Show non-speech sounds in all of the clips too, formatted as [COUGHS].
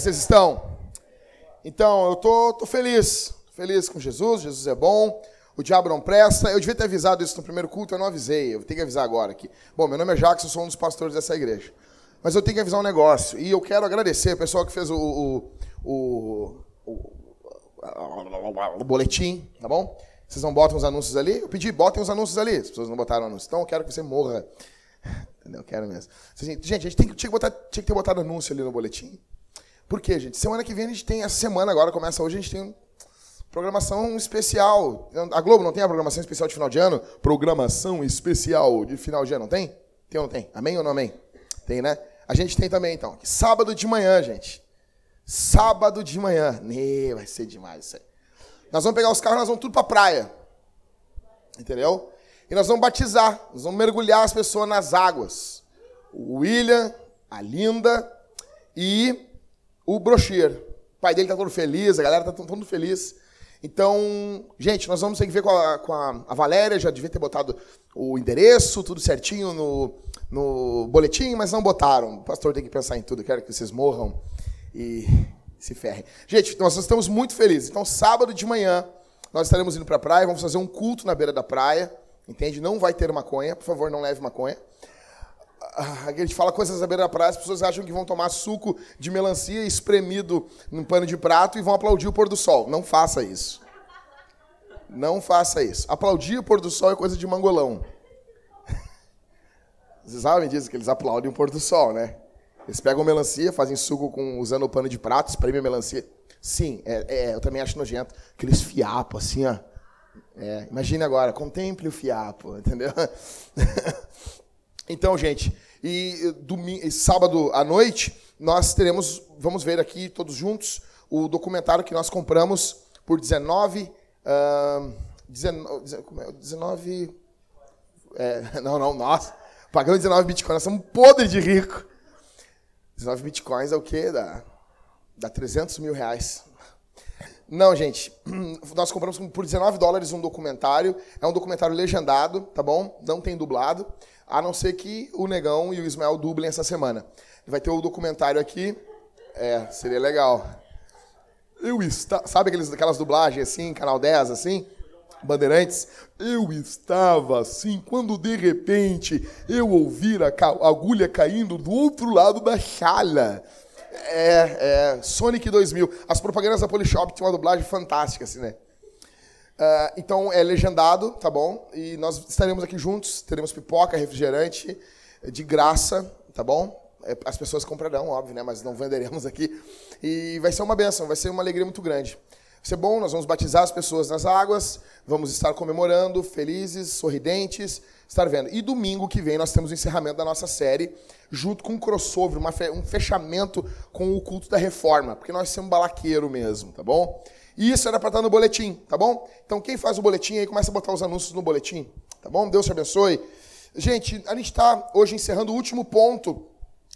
que vocês estão? Então, eu tô, tô feliz. Feliz com Jesus, Jesus é bom. O diabo não presta. Eu devia ter avisado isso no primeiro culto, eu não avisei. Eu tenho que avisar agora aqui. Bom, meu nome é eu sou um dos pastores dessa igreja. Mas eu tenho que avisar um negócio. E eu quero agradecer o pessoal que fez o, o, o, o, o boletim, tá bom? Vocês não botam os anúncios ali? Eu pedi, botem os anúncios ali. As pessoas não botaram anúncios. Então eu quero que você morra. [LAUGHS] Entendeu? Eu quero mesmo. Gente, a gente tem, tinha, que botar, tinha que ter botado anúncio ali no boletim. Por quê, gente? Semana que vem a gente tem, essa semana agora, começa hoje, a gente tem programação especial. A Globo não tem a programação especial de final de ano? Programação especial de final de ano, não tem? Tem ou não tem? Amém ou não amém? Tem, né? A gente tem também, então. Sábado de manhã, gente. Sábado de manhã. Nee, vai ser demais isso aí. Nós vamos pegar os carros, nós vamos tudo pra praia. Entendeu? E nós vamos batizar, nós vamos mergulhar as pessoas nas águas. O William, a Linda e o Brochier. O pai dele tá todo feliz, a galera tá todo feliz. Então, gente, nós vamos ter que ver com a, com a, a Valéria, já devia ter botado o endereço, tudo certinho no, no boletim, mas não botaram. O pastor tem que pensar em tudo, quero que vocês morram e se ferrem. Gente, nós estamos muito felizes. Então, sábado de manhã, nós estaremos indo para a praia, vamos fazer um culto na beira da praia, entende? Não vai ter maconha, por favor, não leve maconha. A gente fala coisas na beira da praia, as pessoas acham que vão tomar suco de melancia espremido num pano de prato e vão aplaudir o pôr do sol. Não faça isso. Não faça isso. Aplaudir o pôr do sol é coisa de mangolão. [LAUGHS] Vocês sabem disso, que eles aplaudem o pôr do sol, né? Eles pegam melancia, fazem suco com, usando o pano de prato, espremem a melancia. Sim, é, é, eu também acho nojento. Aqueles fiapos, assim, ó. É, imagine agora, contemple o fiapo, entendeu? [LAUGHS] então, gente, e, e sábado à noite, nós teremos, vamos ver aqui todos juntos, o documentário que nós compramos por 19. Uh, 19, 19 é, [LAUGHS] não, não, nós. Pagando 19 bitcoins, nós somos podres de rico. 19 bitcoins é o quê? Dá, dá 300 mil reais. Não, gente. [CLEARS THROAT] Nós compramos por 19 dólares um documentário. É um documentário legendado, tá bom? Não tem dublado. A não ser que o Negão e o Ismael dublem essa semana. Vai ter o documentário aqui. É, seria legal. Eu está, sabe aqueles, aquelas dublagens assim, canal 10 assim? Bandeirantes, eu estava assim quando de repente eu ouvir a agulha caindo do outro lado da chala. É, é, Sonic 2000. As propagandas da Polishop tinham uma dublagem fantástica, assim, né? Uh, então é legendado, tá bom? E nós estaremos aqui juntos, teremos pipoca, refrigerante de graça, tá bom? É, as pessoas comprarão, óbvio, né? Mas não venderemos aqui. E vai ser uma benção, vai ser uma alegria muito grande. Vai ser bom, nós vamos batizar as pessoas nas águas, vamos estar comemorando, felizes, sorridentes, estar vendo. E domingo que vem nós temos o encerramento da nossa série, junto com um crossover, uma, um fechamento com o culto da reforma, porque nós somos balaqueiro mesmo, tá bom? E isso era para estar no boletim, tá bom? Então quem faz o boletim aí começa a botar os anúncios no boletim, tá bom? Deus te abençoe. Gente, a gente está hoje encerrando o último ponto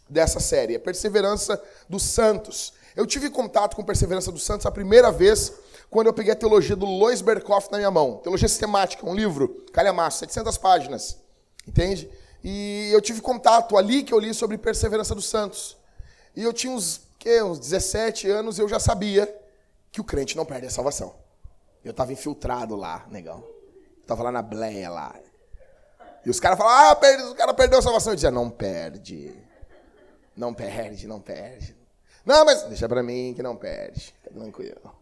dessa série, a perseverança dos santos. Eu tive contato com Perseverança dos Santos a primeira vez quando eu peguei a teologia do Lois Berkoff na minha mão. Teologia Sistemática, um livro, calhamaço, 700 páginas. Entende? E eu tive contato ali que eu li sobre Perseverança dos Santos. E eu tinha uns, que, uns 17 anos e eu já sabia que o crente não perde a salvação. Eu estava infiltrado lá, negão. Estava lá na bleia lá. E os caras falavam, ah, o cara perdeu a salvação. Eu dizia, não perde. Não perde, não perde. Não, mas deixa para mim que não perde. Tranquilo.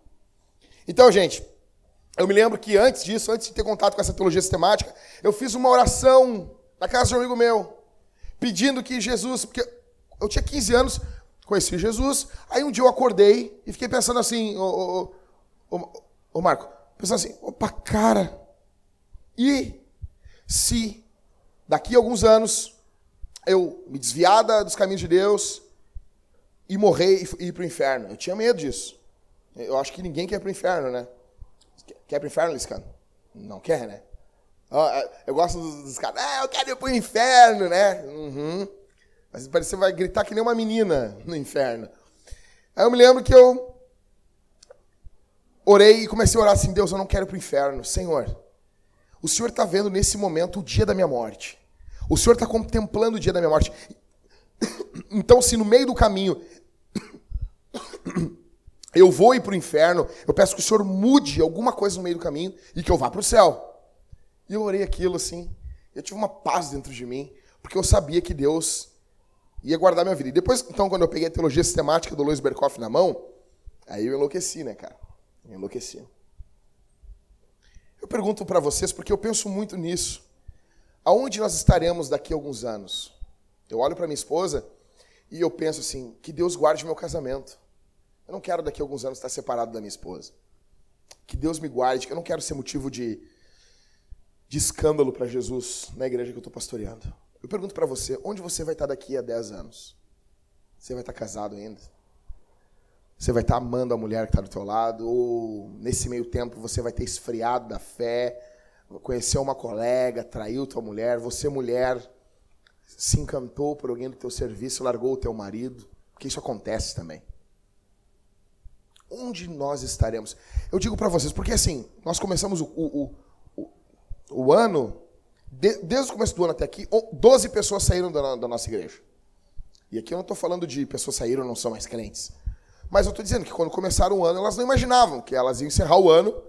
Então, gente, eu me lembro que antes disso, antes de ter contato com essa teologia sistemática, eu fiz uma oração na casa de um amigo meu, pedindo que Jesus, porque eu tinha 15 anos, conheci Jesus, aí um dia eu acordei e fiquei pensando assim, ô, ô, ô, ô Marco, pensando assim, opa, cara, e se daqui a alguns anos eu me desviar dos caminhos de Deus, e morrer e ir para o inferno. Eu tinha medo disso. Eu acho que ninguém quer ir para o inferno, né? Quer ir para o inferno, Liscano? Não quer, né? É, eu gosto dos, caras, ah, eu quero ir para o inferno, né? Uhum. Mas você vai gritar que nem uma menina no inferno. Aí eu me lembro que eu orei e comecei a orar assim, Deus, eu não quero ir para o inferno. Senhor, o Senhor está vendo nesse momento o dia da minha morte. O Senhor está contemplando o dia da minha morte. [COUGHS] Então, se no meio do caminho [COUGHS] eu vou ir para o inferno, eu peço que o Senhor mude alguma coisa no meio do caminho e que eu vá para o céu. E eu orei aquilo assim, eu tive uma paz dentro de mim, porque eu sabia que Deus ia guardar minha vida. E depois, então, quando eu peguei a teologia sistemática do Luiz Berkoff na mão, aí eu enlouqueci, né, cara? Eu enlouqueci. Eu pergunto para vocês, porque eu penso muito nisso. Aonde nós estaremos daqui a alguns anos? Eu olho para minha esposa e eu penso assim, que Deus guarde meu casamento. Eu não quero daqui a alguns anos estar separado da minha esposa. Que Deus me guarde, que eu não quero ser motivo de, de escândalo para Jesus na igreja que eu estou pastoreando. Eu pergunto para você, onde você vai estar daqui a 10 anos? Você vai estar casado ainda? Você vai estar amando a mulher que está do teu lado? Ou nesse meio tempo você vai ter esfriado da fé, conheceu uma colega, traiu tua mulher, você mulher se encantou por alguém do teu serviço, largou o teu marido? Porque isso acontece também. Onde nós estaremos? Eu digo para vocês, porque assim, nós começamos o, o, o, o ano de, desde o começo do ano até aqui, 12 pessoas saíram da, da nossa igreja. E aqui eu não estou falando de pessoas saíram não são mais crentes. Mas eu estou dizendo que quando começaram o ano, elas não imaginavam que elas iam encerrar o ano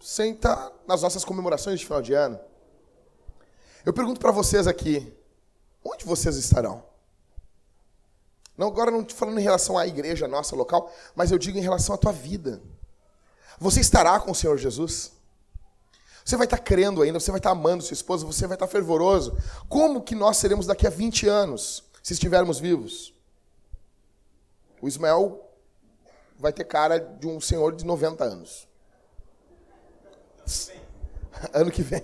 sem estar nas nossas comemorações de final de ano. Eu pergunto para vocês aqui, onde vocês estarão? Não, agora não estou falando em relação à igreja nossa local, mas eu digo em relação à tua vida. Você estará com o Senhor Jesus? Você vai estar crendo ainda, você vai estar amando sua esposa, você vai estar fervoroso. Como que nós seremos daqui a 20 anos, se estivermos vivos? O Ismael vai ter cara de um senhor de 90 anos. [LAUGHS] Ano que vem.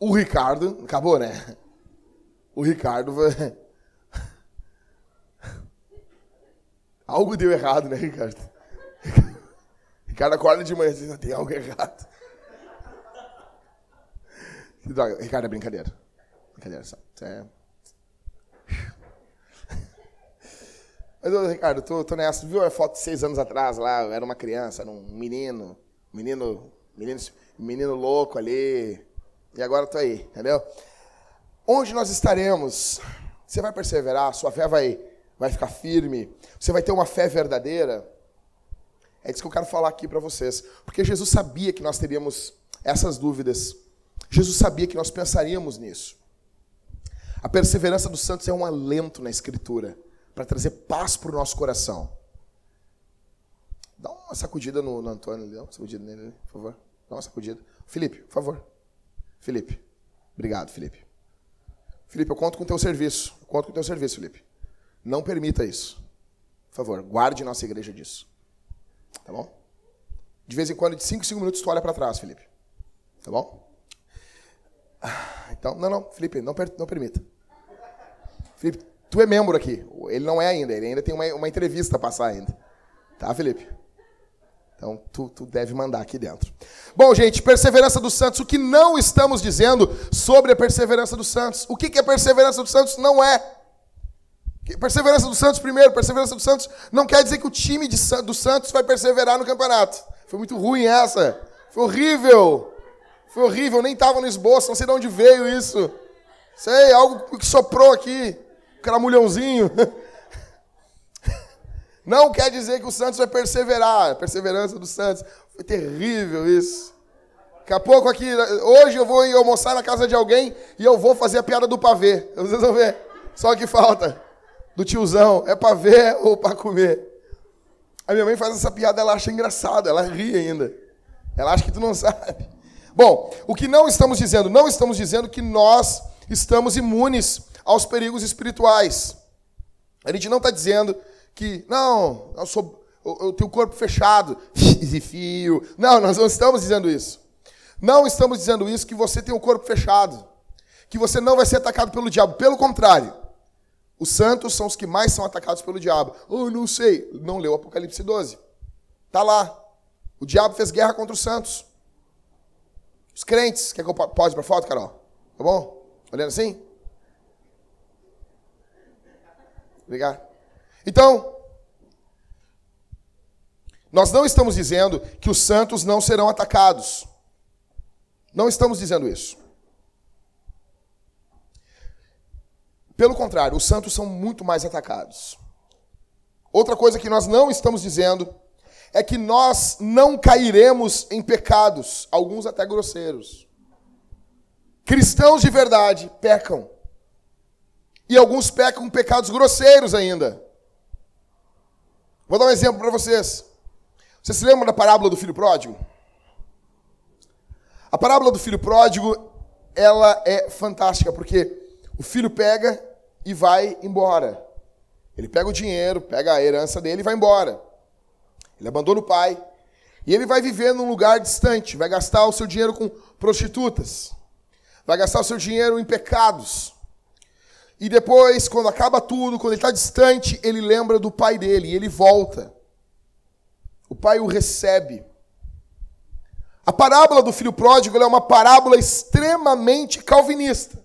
O Ricardo, acabou, né? O Ricardo vai. [LAUGHS] Algo deu errado, né, Ricardo? Ricardo acorda de manhã e diz, tem algo errado. [LAUGHS] Ricardo, é brincadeira. Brincadeira, só. É... [LAUGHS] Mas, Ricardo, tô, tô nessa. Viu a foto de seis anos atrás lá? Eu era uma criança, era um menino. Menino, menino, menino louco ali. E agora tô aí, entendeu? Onde nós estaremos? Você vai perseverar? Sua fé vai, vai ficar firme? Você vai ter uma fé verdadeira? É isso que eu quero falar aqui para vocês. Porque Jesus sabia que nós teríamos essas dúvidas. Jesus sabia que nós pensaríamos nisso. A perseverança dos santos é um alento na Escritura para trazer paz para o nosso coração. Dá uma sacudida no, no Antônio, dá uma sacudida nele, por favor. Dá uma sacudida. Felipe, por favor. Felipe. Obrigado, Felipe. Felipe, eu conto com o teu serviço. Eu conto com o teu serviço, Felipe. Não permita isso. Por favor, guarde nossa igreja disso. Tá bom? De vez em quando, de 5 em 5 minutos, tu olha para trás, Felipe. Tá bom? Então, não, não, Felipe, não, não permita. Felipe, tu é membro aqui. Ele não é ainda, ele ainda tem uma, uma entrevista a passar ainda. Tá, Felipe? Então, tu, tu deve mandar aqui dentro. Bom, gente, perseverança dos santos. O que não estamos dizendo sobre a perseverança dos santos? O que, que perseverança dos santos não é? Perseverança dos Santos primeiro, perseverança dos Santos não quer dizer que o time de, do Santos vai perseverar no campeonato. Foi muito ruim essa. Foi horrível. Foi horrível, nem estava no esboço, não sei de onde veio isso. Sei, algo que soprou aqui. Cramulhãozinho. [LAUGHS] Não quer dizer que o Santos vai perseverar. Perseverança do Santos. Foi terrível isso. Daqui a pouco aqui, hoje eu vou almoçar na casa de alguém e eu vou fazer a piada do pavê. Vocês vão ver. Só que falta do tiozão, é para ver ou para comer? A minha mãe faz essa piada, ela acha engraçado, ela ri ainda. Ela acha que tu não [LAUGHS] sabe. Bom, o que não estamos dizendo? Não estamos dizendo que nós estamos imunes aos perigos espirituais. A gente não está dizendo que, não, eu, sou, tenho o corpo fechado, [LAUGHS] e fio. Não, nós não estamos dizendo isso. Não estamos dizendo isso que você tem o corpo fechado, que você não vai ser atacado pelo diabo. Pelo contrário, os santos são os que mais são atacados pelo diabo. Oh, não sei. Não leu Apocalipse 12. Está lá. O diabo fez guerra contra os santos. Os crentes. Quer que eu pode para foto, Carol? Tá bom? Olhando assim? Obrigado. Então, nós não estamos dizendo que os santos não serão atacados. Não estamos dizendo isso. Pelo contrário, os santos são muito mais atacados. outra coisa que nós não estamos dizendo é que nós não cairemos em pecados, alguns até grosseiros. Cristãos de verdade pecam. E alguns pecam pecados grosseiros ainda. Vou dar um exemplo para vocês. Você se lembra da parábola do filho pródigo? A parábola do filho pródigo, ela é fantástica, porque o filho pega e vai embora. Ele pega o dinheiro, pega a herança dele e vai embora. Ele abandona o pai. E ele vai viver num lugar distante, vai gastar o seu dinheiro com prostitutas, vai gastar o seu dinheiro em pecados. E depois, quando acaba tudo, quando ele está distante, ele lembra do pai dele e ele volta. O pai o recebe. A parábola do filho pródigo é uma parábola extremamente calvinista.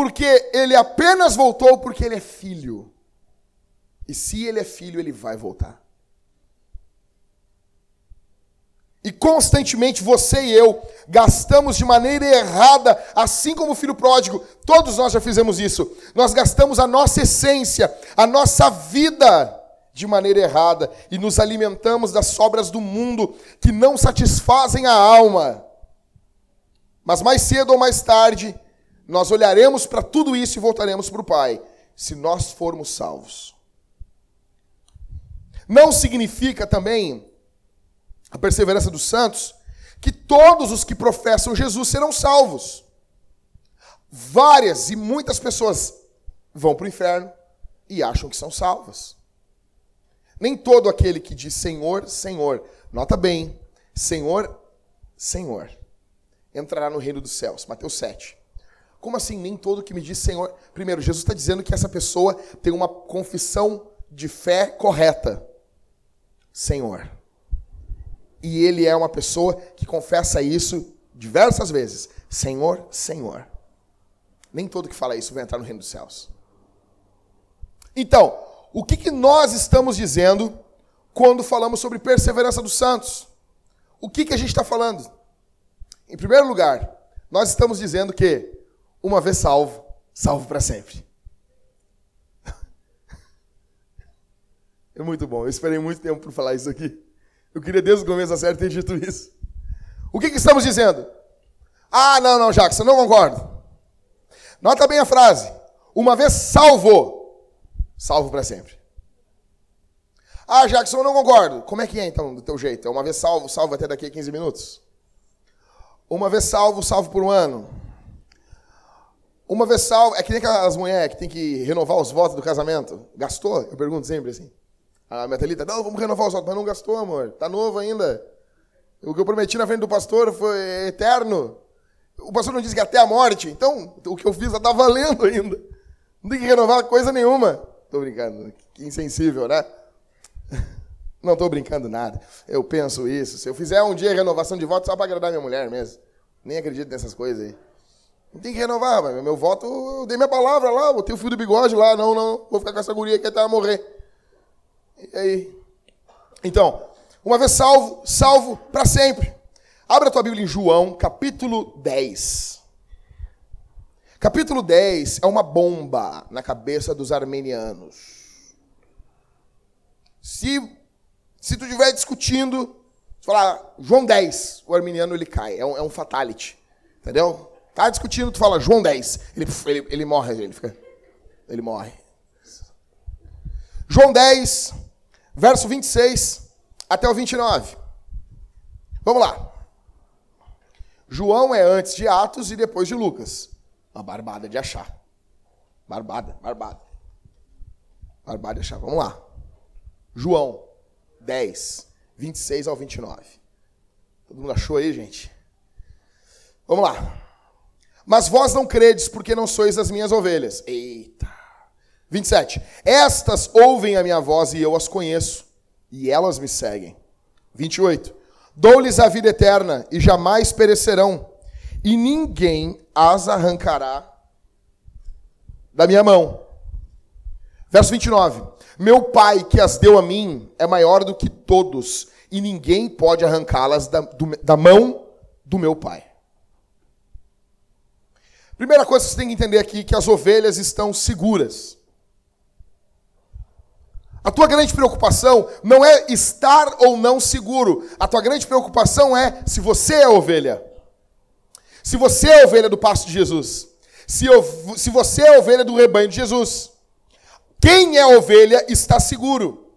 Porque ele apenas voltou porque ele é filho. E se ele é filho, ele vai voltar. E constantemente você e eu gastamos de maneira errada, assim como o filho pródigo, todos nós já fizemos isso. Nós gastamos a nossa essência, a nossa vida de maneira errada e nos alimentamos das sobras do mundo que não satisfazem a alma. Mas mais cedo ou mais tarde, nós olharemos para tudo isso e voltaremos para o Pai, se nós formos salvos. Não significa também a perseverança dos santos, que todos os que professam Jesus serão salvos. Várias e muitas pessoas vão para o inferno e acham que são salvas. Nem todo aquele que diz Senhor, Senhor, nota bem, Senhor, Senhor, entrará no reino dos céus. Mateus 7. Como assim, nem todo que me diz Senhor? Primeiro, Jesus está dizendo que essa pessoa tem uma confissão de fé correta. Senhor. E ele é uma pessoa que confessa isso diversas vezes: Senhor, Senhor. Nem todo que fala isso vai entrar no reino dos céus. Então, o que, que nós estamos dizendo quando falamos sobre perseverança dos santos? O que, que a gente está falando? Em primeiro lugar, nós estamos dizendo que, uma vez salvo, salvo para sempre. É muito bom. Eu esperei muito tempo para falar isso aqui. Eu queria desde o começo da série ter dito isso. O que, que estamos dizendo? Ah, não, não, Jackson, não concordo. Nota bem a frase. Uma vez salvo, salvo para sempre. Ah, Jackson, eu não concordo. Como é que é então, do teu jeito? É uma vez salvo, salvo até daqui a 15 minutos? Uma vez salvo, salvo por um ano? Uma vez salvo, é que nem aquelas mulheres que tem que renovar os votos do casamento. Gastou? Eu pergunto sempre assim. A Metalita, não, vamos renovar os votos, mas não gastou, amor. Tá novo ainda. O que eu prometi na frente do pastor foi eterno. O pastor não disse que até a morte. Então, o que eu fiz já tá valendo ainda. Não tem que renovar coisa nenhuma. Tô brincando. Que insensível, né? [LAUGHS] Não tô brincando nada. Eu penso isso. Se eu fizer um dia renovação de voto só para agradar minha mulher mesmo. Nem acredito nessas coisas aí. Não tem que renovar, meu voto, eu dei minha palavra lá, botei o fio do bigode lá, não, não, vou ficar com essa guria aqui até morrer. E aí? Então, uma vez salvo, salvo para sempre. Abra a tua Bíblia em João, capítulo 10. Capítulo 10 é uma bomba na cabeça dos armenianos. Se, se tu estiver discutindo, falar João 10, o armeniano ele cai, é um, é um fatality. Entendeu? Tá discutindo, tu fala João 10, ele, ele, ele morre, ele fica. Ele morre. João 10, verso 26 até o 29. Vamos lá. João é antes de Atos e depois de Lucas. Uma barbada de achar. Barbada, barbada. Barbada de achar. Vamos lá. João 10, 26 ao 29. Todo mundo achou aí, gente? Vamos lá. Mas vós não credes porque não sois as minhas ovelhas. Eita. 27. Estas ouvem a minha voz e eu as conheço, e elas me seguem. 28. Dou-lhes a vida eterna e jamais perecerão, e ninguém as arrancará da minha mão. Verso 29. Meu Pai que as deu a mim é maior do que todos, e ninguém pode arrancá-las da, da mão do meu Pai. Primeira coisa que você tem que entender aqui é que as ovelhas estão seguras. A tua grande preocupação não é estar ou não seguro. A tua grande preocupação é se você é ovelha. Se você é ovelha do pasto de Jesus. Se, se você é ovelha do rebanho de Jesus. Quem é ovelha está seguro.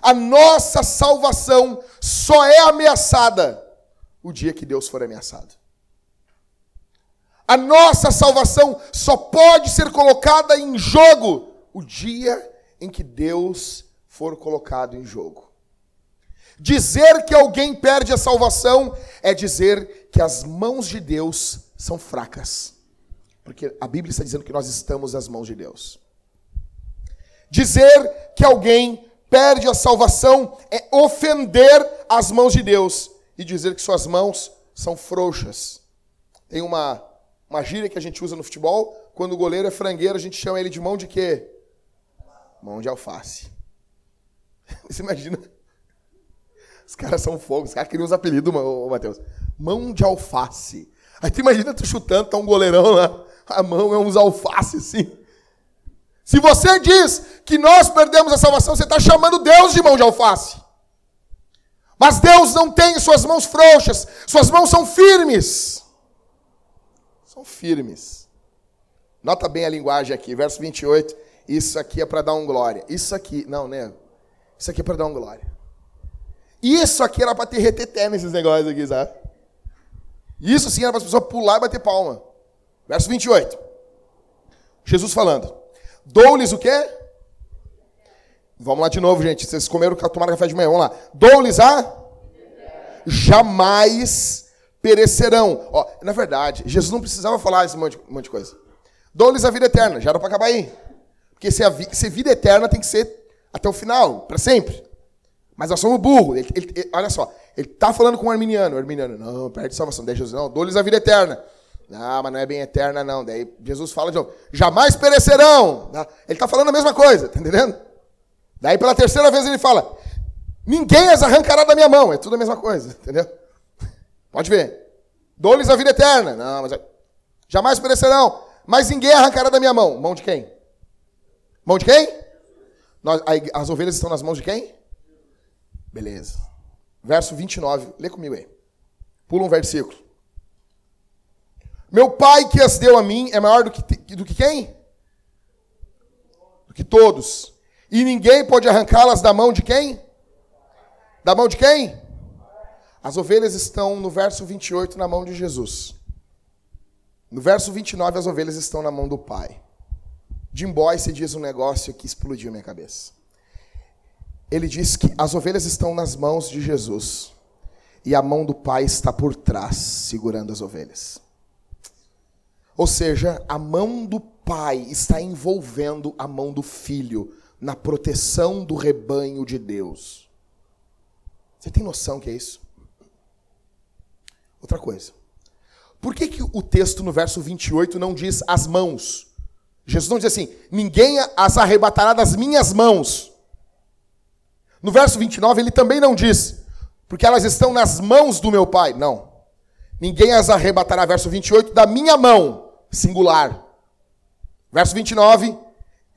A nossa salvação só é ameaçada o dia que Deus for ameaçado. A nossa salvação só pode ser colocada em jogo o dia em que Deus for colocado em jogo. Dizer que alguém perde a salvação é dizer que as mãos de Deus são fracas. Porque a Bíblia está dizendo que nós estamos nas mãos de Deus. Dizer que alguém perde a salvação é ofender as mãos de Deus e dizer que suas mãos são frouxas. Tem uma uma gíria que a gente usa no futebol, quando o goleiro é frangueiro, a gente chama ele de mão de quê? Mão de alface. [LAUGHS] Você imagina? Os caras são fogo, os caras queriam os apelidos, Matheus. Mão de alface. Aí tu imagina tu chutando, tá um goleirão lá, a mão é uns alface assim. Se você diz que nós perdemos a salvação, você está chamando Deus de mão de alface. Mas Deus não tem suas mãos frouxas, suas mãos são firmes são firmes. Nota bem a linguagem aqui, verso 28. Isso aqui é para dar um glória. Isso aqui, não, né? Isso aqui é para dar um glória. Isso aqui era para ter reteté nesses negócios aqui, sabe? Isso sim era para as pessoas pular e bater palma. Verso 28. Jesus falando. Dou-lhes o quê? Vamos lá de novo, gente. Vocês comeram, tomaram café de manhã. Vamos lá. Dou-lhes a? Jamais perecerão. Ó, na verdade, Jesus não precisava falar esse monte, monte de coisa. Dou-lhes a vida eterna, já era para acabar aí. Porque se, vi, se vida eterna tem que ser até o final, para sempre. Mas nós somos burros. Ele, ele, ele, olha só, ele está falando com o arminiano. O arminiano, não, perde salvação. Daí Jesus, não, dou-lhes a vida eterna. Não, mas não é bem eterna, não. Daí Jesus fala de novo, jamais perecerão. Ele está falando a mesma coisa, tá entendendo? Daí pela terceira vez ele fala, ninguém as arrancará da minha mão. É tudo a mesma coisa, entendeu? Pode ver. Dou-lhes a vida eterna. Não, mas jamais perecerão. Mas ninguém arrancará da minha mão. Mão de quem? Mão de quem? Nós, as ovelhas estão nas mãos de quem? Beleza. Verso 29. Lê comigo aí. Pula um versículo. Meu pai que as deu a mim é maior do que, do que quem? Do que todos. E ninguém pode arrancá-las da mão de quem? Da mão de quem? As ovelhas estão no verso 28 na mão de Jesus. No verso 29, as ovelhas estão na mão do Pai. Jim Boyce diz um negócio que explodiu minha cabeça. Ele diz que as ovelhas estão nas mãos de Jesus e a mão do Pai está por trás, segurando as ovelhas. Ou seja, a mão do Pai está envolvendo a mão do Filho na proteção do rebanho de Deus. Você tem noção que é isso? Outra coisa. Por que, que o texto no verso 28 não diz as mãos? Jesus não diz assim: ninguém as arrebatará das minhas mãos. No verso 29 ele também não diz, porque elas estão nas mãos do meu Pai. Não. Ninguém as arrebatará, verso 28, da minha mão, singular. Verso 29,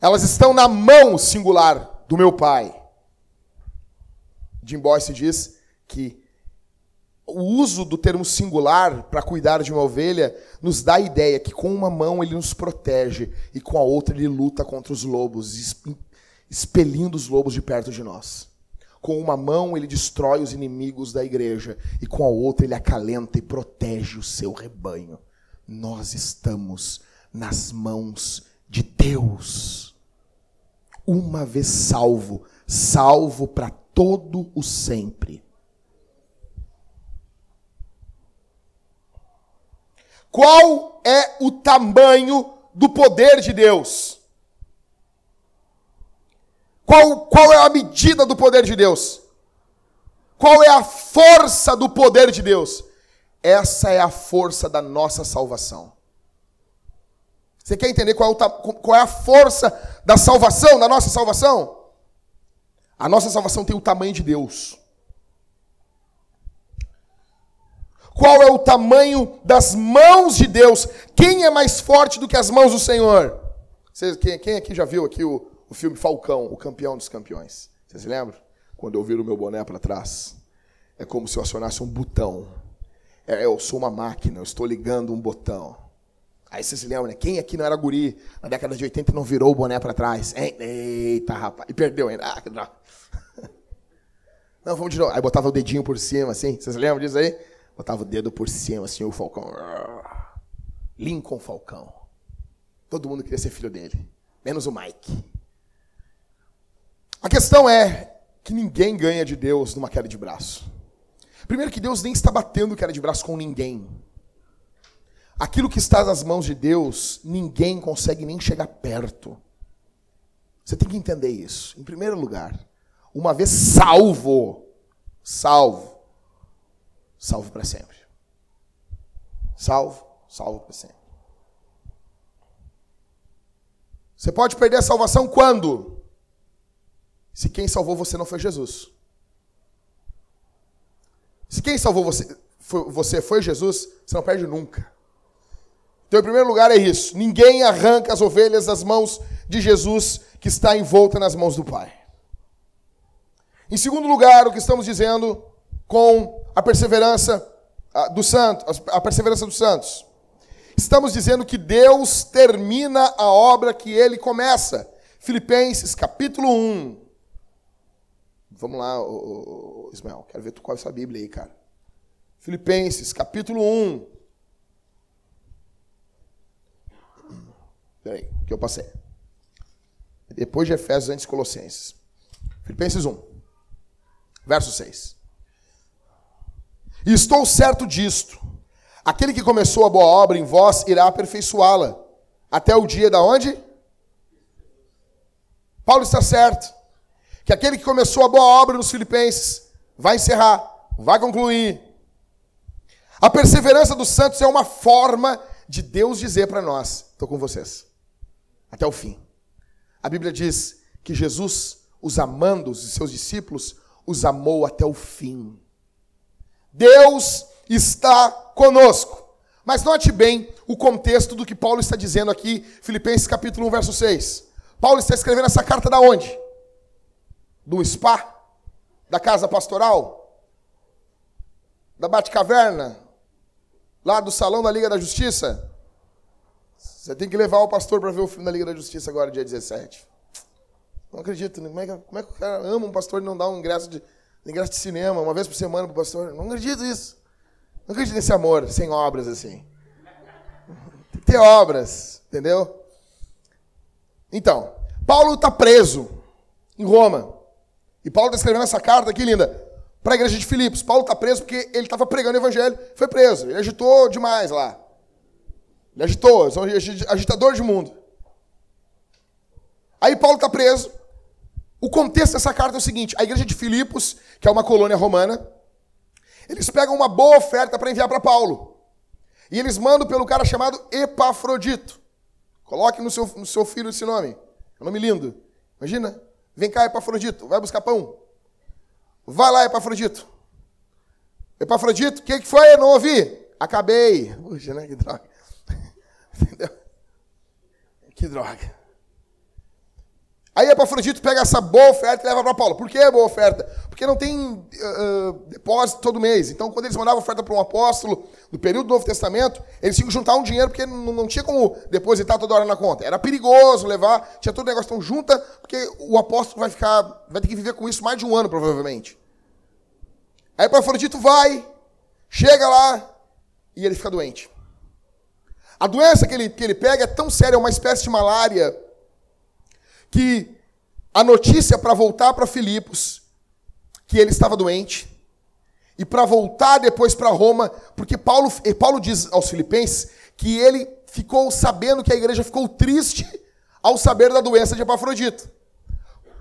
elas estão na mão singular do meu Pai. Jim Boyce diz que o uso do termo singular para cuidar de uma ovelha nos dá a ideia que com uma mão ele nos protege e com a outra ele luta contra os lobos, expelindo os lobos de perto de nós. Com uma mão ele destrói os inimigos da igreja e com a outra ele acalenta e protege o seu rebanho. Nós estamos nas mãos de Deus. Uma vez salvo, salvo para todo o sempre. Qual é o tamanho do poder de Deus? Qual, qual é a medida do poder de Deus? Qual é a força do poder de Deus? Essa é a força da nossa salvação. Você quer entender qual é, qual é a força da salvação, da nossa salvação? A nossa salvação tem o tamanho de Deus. Qual é o tamanho das mãos de Deus? Quem é mais forte do que as mãos do Senhor? Vocês, quem, quem, aqui já viu aqui o, o filme Falcão, o campeão dos campeões. Vocês se lembram? Quando eu viro o meu boné para trás, é como se eu acionasse um botão. É, eu sou uma máquina, eu estou ligando um botão. Aí vocês se lembram, né? Quem aqui não era guri na década de 80 e não virou o boné para trás? Hein? Eita, rapaz. E perdeu ainda. Ah, que droga. [LAUGHS] Não, vamos de novo. Aí botava o dedinho por cima, assim. Vocês lembram disso aí? Botava o dedo por cima, assim, o Falcão. Lincoln Falcão. Todo mundo queria ser filho dele. Menos o Mike. A questão é que ninguém ganha de Deus numa queda de braço. Primeiro que Deus nem está batendo queda de braço com ninguém. Aquilo que está nas mãos de Deus, ninguém consegue nem chegar perto. Você tem que entender isso. Em primeiro lugar, uma vez salvo, salvo, salvo para sempre. Salvo, salvo para sempre. Você pode perder a salvação quando? Se quem salvou você não foi Jesus. Se quem salvou você foi, você foi Jesus, você não perde nunca. Então, em primeiro lugar, é isso. Ninguém arranca as ovelhas das mãos de Jesus, que está envolta nas mãos do Pai. Em segundo lugar, o que estamos dizendo com a perseverança dos santos, a perseverança dos santos. Estamos dizendo que Deus termina a obra que ele começa. Filipenses capítulo 1. Vamos lá, Ismael, quero ver tu qual é essa Bíblia aí, cara. Filipenses capítulo 1. Peraí, que eu passei. Depois de Efésios, antes de Colossenses. Filipenses 1, verso 6. E estou certo disto Aquele que começou a boa obra em vós irá aperfeiçoá-la. Até o dia da onde? Paulo está certo. Que aquele que começou a boa obra nos Filipenses vai encerrar, vai concluir. A perseverança dos santos é uma forma de Deus dizer para nós: estou com vocês. Até o fim. A Bíblia diz que Jesus, os amando, os seus discípulos, os amou até o fim. Deus está conosco. Mas note bem o contexto do que Paulo está dizendo aqui, Filipenses capítulo 1, verso 6. Paulo está escrevendo essa carta da onde? Do spa? Da casa pastoral? Da Batcaverna? Lá do salão da Liga da Justiça? Você tem que levar o pastor para ver o filme da Liga da Justiça agora, dia 17. Não acredito. Como é que, como é que o cara ama um pastor e não dá um ingresso de, ingresso de cinema uma vez por semana para o pastor? Não acredito nisso. Não acredito nesse amor sem obras assim. Tem que ter obras, entendeu? Então, Paulo está preso em Roma. E Paulo está escrevendo essa carta aqui, linda, para a igreja de Filipos. Paulo está preso porque ele estava pregando o evangelho, foi preso. Ele agitou demais lá. Ele agitou, é agitador de mundo. Aí Paulo está preso. O contexto dessa carta é o seguinte: a igreja de Filipos, que é uma colônia romana, eles pegam uma boa oferta para enviar para Paulo. E eles mandam pelo cara chamado Epafrodito. Coloque no seu, no seu filho esse nome. É um nome lindo. Imagina. Vem cá, Epafrodito. Vai buscar pão. Vai lá, Epafrodito. Epafrodito, o que, que foi? Não ouvi. Acabei. Puxa, né? Que droga. [LAUGHS] Entendeu? Que droga. Aí Epafrodito pega essa boa oferta e leva para Paulo. Por que boa oferta? Porque não tem uh, depósito todo mês. Então, quando eles mandavam oferta para um apóstolo, no período do Novo Testamento, eles tinham que juntar um dinheiro, porque não, não tinha como depositar toda hora na conta. Era perigoso levar, tinha todo o negócio. Então, junta, porque o apóstolo vai ficar, vai ter que viver com isso mais de um ano, provavelmente. Aí Epafrodito vai, chega lá, e ele fica doente. A doença que ele, que ele pega é tão séria, é uma espécie de malária que a notícia para voltar para Filipos que ele estava doente e para voltar depois para Roma, porque Paulo, Paulo diz aos filipenses que ele ficou sabendo que a igreja ficou triste ao saber da doença de Epafrodito.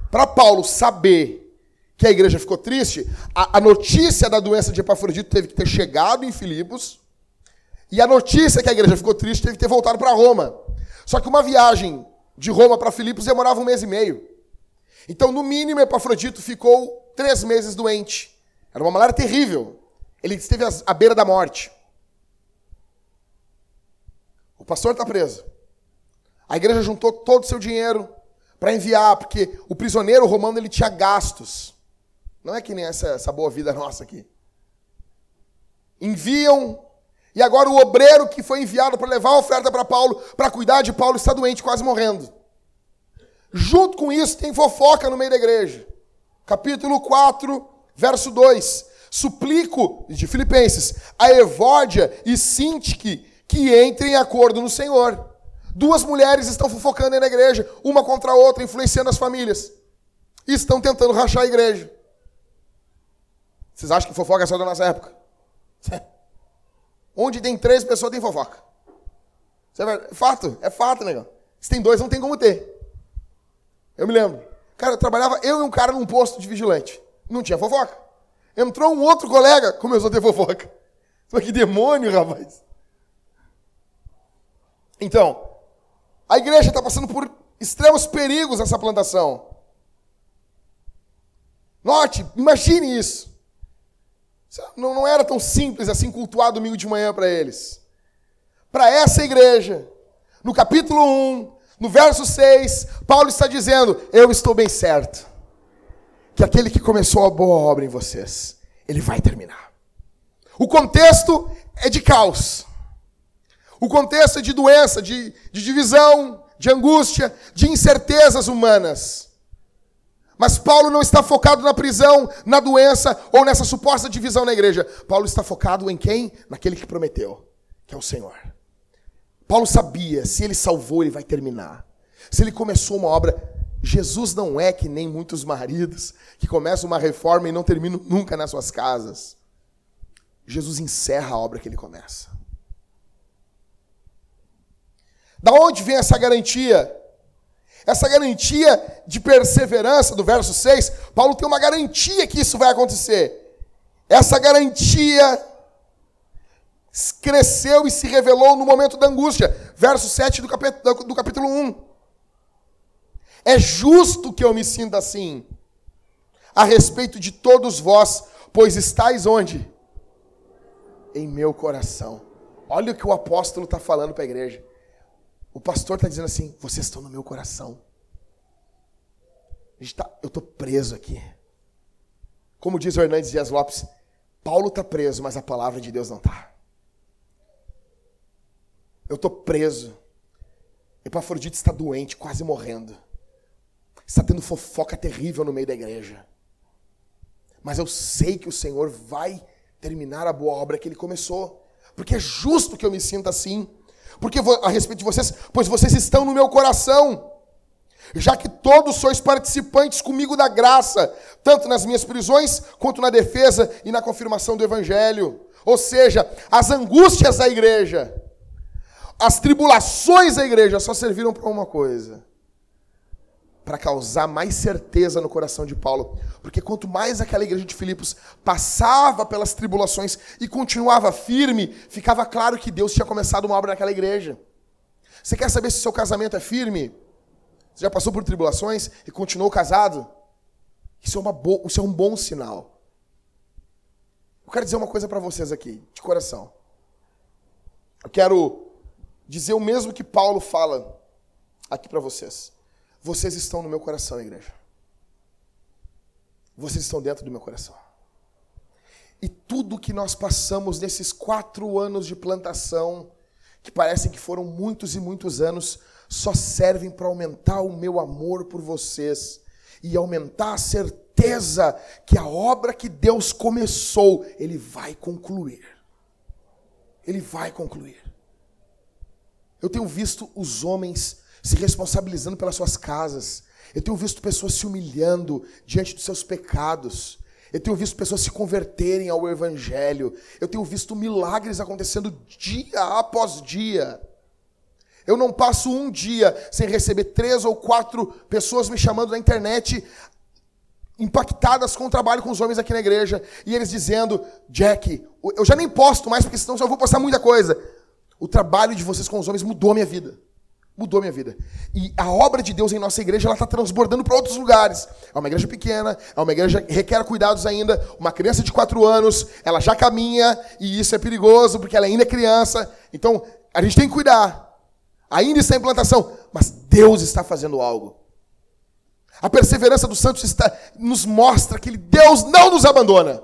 Para Paulo saber que a igreja ficou triste, a, a, notícia da doença de Epafrodito teve que ter chegado em Filipos, e a notícia que a igreja ficou triste teve que ter voltado para Roma. Só que uma viagem de Roma para Filipos demorava um mês e meio. Então, no mínimo, Epafrodito ficou três meses doente. Era uma malária terrível. Ele esteve à beira da morte. O pastor está preso. A igreja juntou todo o seu dinheiro para enviar, porque o prisioneiro romano ele tinha gastos. Não é que nem essa, essa boa vida nossa aqui. Enviam, e agora o obreiro que foi enviado para levar a oferta para Paulo, para cuidar de Paulo, está doente, quase morrendo. Junto com isso, tem fofoca no meio da igreja. Capítulo 4, verso 2. Suplico, de Filipenses, a Evódia e Sintique que entrem em acordo no Senhor. Duas mulheres estão fofocando aí na igreja, uma contra a outra, influenciando as famílias. E estão tentando rachar a igreja. Vocês acham que fofoca é só da nossa época? [LAUGHS] Onde tem três pessoas, tem fofoca. É fato, é fato, negão. Se tem dois, não tem como ter. Eu me lembro. Cara, eu trabalhava eu e um cara num posto de vigilante. Não tinha fofoca. Entrou um outro colega, começou a ter fofoca. [LAUGHS] Mas que demônio, rapaz. Então, a igreja está passando por extremos perigos nessa plantação. Note, imagine isso. Não, não era tão simples assim cultuar domingo de manhã para eles. Para essa igreja, no capítulo 1, no verso 6, Paulo está dizendo: Eu estou bem certo que aquele que começou a boa obra em vocês, ele vai terminar. O contexto é de caos. O contexto é de doença, de, de divisão, de angústia, de incertezas humanas. Mas Paulo não está focado na prisão, na doença ou nessa suposta divisão na igreja. Paulo está focado em quem? Naquele que prometeu, que é o Senhor. Paulo sabia, se ele salvou, ele vai terminar. Se ele começou uma obra, Jesus não é que nem muitos maridos que começam uma reforma e não terminam nunca nas suas casas. Jesus encerra a obra que ele começa. Da onde vem essa garantia? Essa garantia de perseverança do verso 6, Paulo tem uma garantia que isso vai acontecer. Essa garantia cresceu e se revelou no momento da angústia. Verso 7 do capítulo, do capítulo 1. É justo que eu me sinta assim, a respeito de todos vós, pois estáis onde? Em meu coração. Olha o que o apóstolo está falando para a igreja. O pastor está dizendo assim: vocês estão no meu coração. Tá, eu estou preso aqui. Como diz o Hernandes Dias Lopes, Paulo está preso, mas a palavra de Deus não está. Eu estou preso. Epafrodito está doente, quase morrendo. Está tendo fofoca terrível no meio da igreja. Mas eu sei que o Senhor vai terminar a boa obra que ele começou. Porque é justo que eu me sinta assim. Porque a respeito de vocês, pois vocês estão no meu coração. Já que todos sois participantes comigo da graça, tanto nas minhas prisões, quanto na defesa e na confirmação do evangelho. Ou seja, as angústias da igreja, as tribulações da igreja só serviram para uma coisa: para causar mais certeza no coração de Paulo. Porque quanto mais aquela igreja de Filipos passava pelas tribulações e continuava firme, ficava claro que Deus tinha começado uma obra naquela igreja. Você quer saber se seu casamento é firme? Você já passou por tribulações e continuou casado? Isso é, uma bo... Isso é um bom sinal. Eu quero dizer uma coisa para vocês aqui, de coração. Eu quero dizer o mesmo que Paulo fala aqui para vocês. Vocês estão no meu coração, igreja. Vocês estão dentro do meu coração. E tudo que nós passamos nesses quatro anos de plantação, que parecem que foram muitos e muitos anos, só servem para aumentar o meu amor por vocês e aumentar a certeza que a obra que Deus começou, Ele vai concluir. Ele vai concluir. Eu tenho visto os homens se responsabilizando pelas suas casas. Eu tenho visto pessoas se humilhando diante dos seus pecados. Eu tenho visto pessoas se converterem ao Evangelho. Eu tenho visto milagres acontecendo dia após dia. Eu não passo um dia sem receber três ou quatro pessoas me chamando na internet, impactadas com o trabalho com os homens aqui na igreja, e eles dizendo: Jack, eu já nem posto mais, porque senão eu vou postar muita coisa. O trabalho de vocês com os homens mudou a minha vida. Mudou minha vida. E a obra de Deus em nossa igreja ela está transbordando para outros lugares. É uma igreja pequena, é uma igreja que requer cuidados ainda. Uma criança de quatro anos, ela já caminha e isso é perigoso porque ela ainda é criança. Então a gente tem que cuidar. Ainda está em implantação, mas Deus está fazendo algo. A perseverança dos santos está, nos mostra que Deus não nos abandona.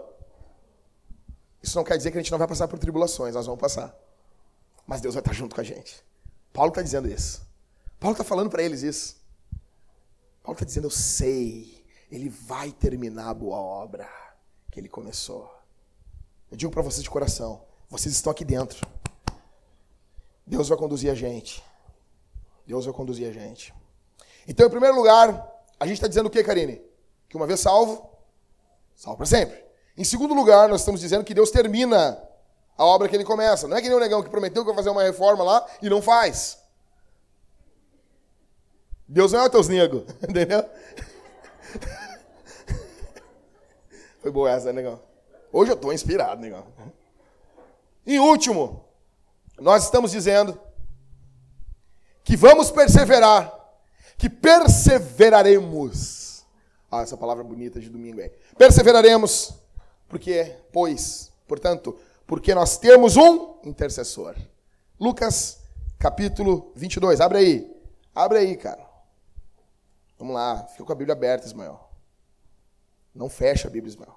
Isso não quer dizer que a gente não vai passar por tribulações, nós vamos passar. Mas Deus vai estar junto com a gente. Paulo está dizendo isso. Paulo está falando para eles isso. Paulo está dizendo: Eu sei, ele vai terminar a boa obra que ele começou. Eu digo para vocês de coração: vocês estão aqui dentro. Deus vai conduzir a gente. Deus vai conduzir a gente. Então, em primeiro lugar, a gente está dizendo o que, Karine? Que uma vez salvo, salvo para sempre. Em segundo lugar, nós estamos dizendo que Deus termina a obra que ele começa. Não é que nem o negão que prometeu que vai fazer uma reforma lá e não faz. Deus não é teus nego, [LAUGHS] entendeu? Foi boa essa, né, negão? Hoje eu estou inspirado, negão. Em último, nós estamos dizendo que vamos perseverar, que perseveraremos. Ah, essa palavra bonita de domingo aí. Perseveraremos, porque, pois, portanto, porque nós temos um intercessor. Lucas, capítulo 22. Abre aí. Abre aí, cara. Vamos lá. Fica com a Bíblia aberta, Ismael. Não fecha a Bíblia, Ismael.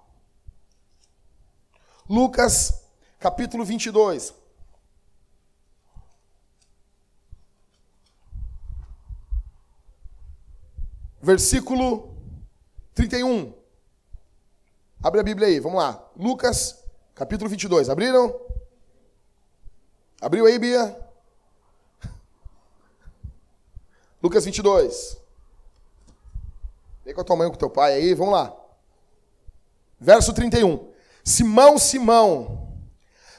Lucas, capítulo 22. Versículo 31. Abre a Bíblia aí, vamos lá. Lucas, capítulo 22. Abriram? Abriu aí, Bia? Lucas 22. Vem com a tua mãe com o teu pai aí, vamos lá. Verso 31. Simão, Simão,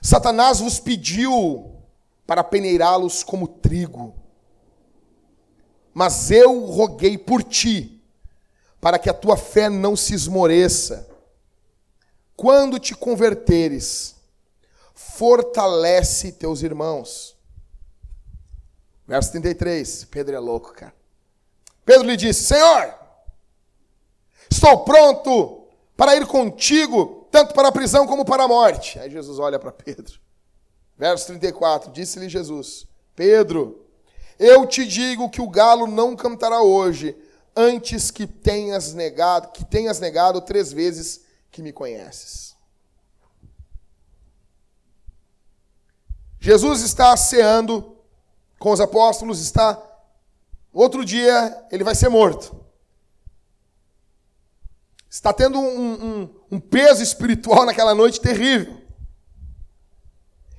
Satanás vos pediu para peneirá-los como trigo. Mas eu roguei por ti, para que a tua fé não se esmoreça. Quando te converteres, fortalece teus irmãos. Verso 33. Pedro é louco, cara. Pedro lhe disse: Senhor, estou pronto para ir contigo tanto para a prisão como para a morte. Aí Jesus olha para Pedro. Verso 34, disse-lhe Jesus: Pedro, eu te digo que o galo não cantará hoje, antes que tenhas negado, que tenhas negado três vezes que me conheces. Jesus está ceando com os apóstolos, está outro dia ele vai ser morto está tendo um, um, um peso espiritual [LAUGHS] naquela noite terrível.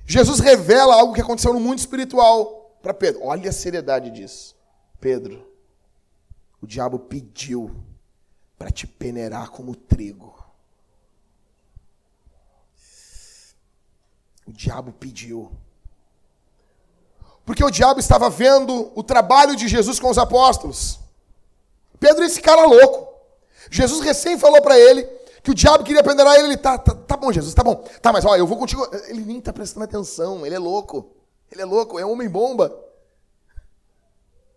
Jesus revela algo que aconteceu no mundo espiritual para Pedro. Olha a seriedade disso. Pedro, o diabo pediu para te peneirar como trigo. O diabo pediu. Porque o diabo estava vendo o trabalho de Jesus com os apóstolos. Pedro, esse cara louco. Jesus recém falou para ele que o diabo queria pendurar ele. Ele, tá, tá, tá bom, Jesus, tá bom. Tá, mas olha, eu vou contigo. Ele nem tá prestando atenção, ele é louco. Ele é louco, é homem-bomba.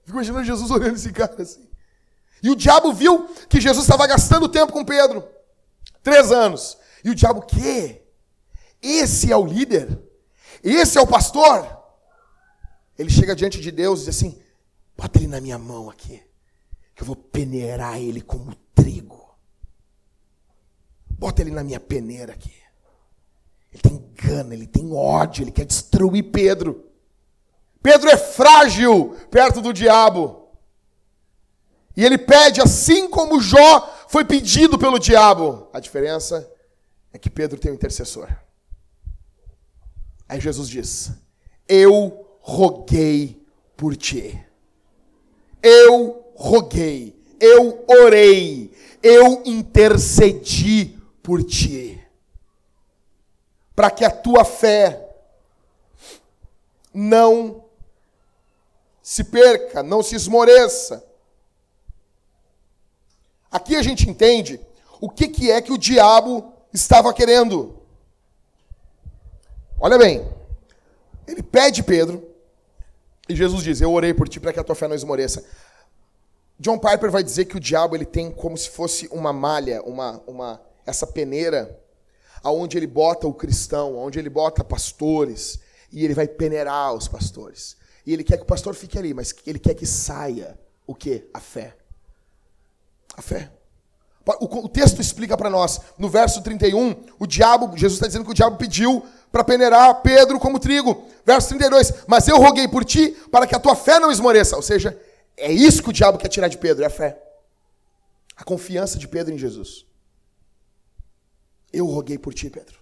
Fico imaginando Jesus [LAUGHS] olhando esse cara assim. E o diabo viu que Jesus estava gastando tempo com Pedro. Três anos. E o diabo, que? Esse é o líder? Esse é o pastor? Ele chega diante de Deus e diz assim: bota ele na minha mão aqui, que eu vou peneirar ele como trigo. Bota ele na minha peneira aqui. Ele tem gana, ele tem ódio, ele quer destruir Pedro. Pedro é frágil perto do diabo. E ele pede assim como Jó foi pedido pelo diabo. A diferença é que Pedro tem um intercessor. Aí Jesus diz: Eu roguei por ti. Eu roguei eu orei, eu intercedi por ti, para que a tua fé não se perca, não se esmoreça. Aqui a gente entende o que, que é que o diabo estava querendo. Olha bem, ele pede Pedro, e Jesus diz: Eu orei por ti para que a tua fé não esmoreça. John Piper vai dizer que o diabo ele tem como se fosse uma malha, uma, uma essa peneira, aonde ele bota o cristão, aonde ele bota pastores, e ele vai peneirar os pastores. E ele quer que o pastor fique ali, mas ele quer que saia o que? A fé. A fé. O texto explica para nós, no verso 31, o diabo, Jesus está dizendo que o diabo pediu para peneirar Pedro como trigo. Verso 32, mas eu roguei por ti para que a tua fé não esmoreça. Ou seja, é isso que o diabo quer tirar de Pedro, é a fé. A confiança de Pedro em Jesus. Eu roguei por ti, Pedro.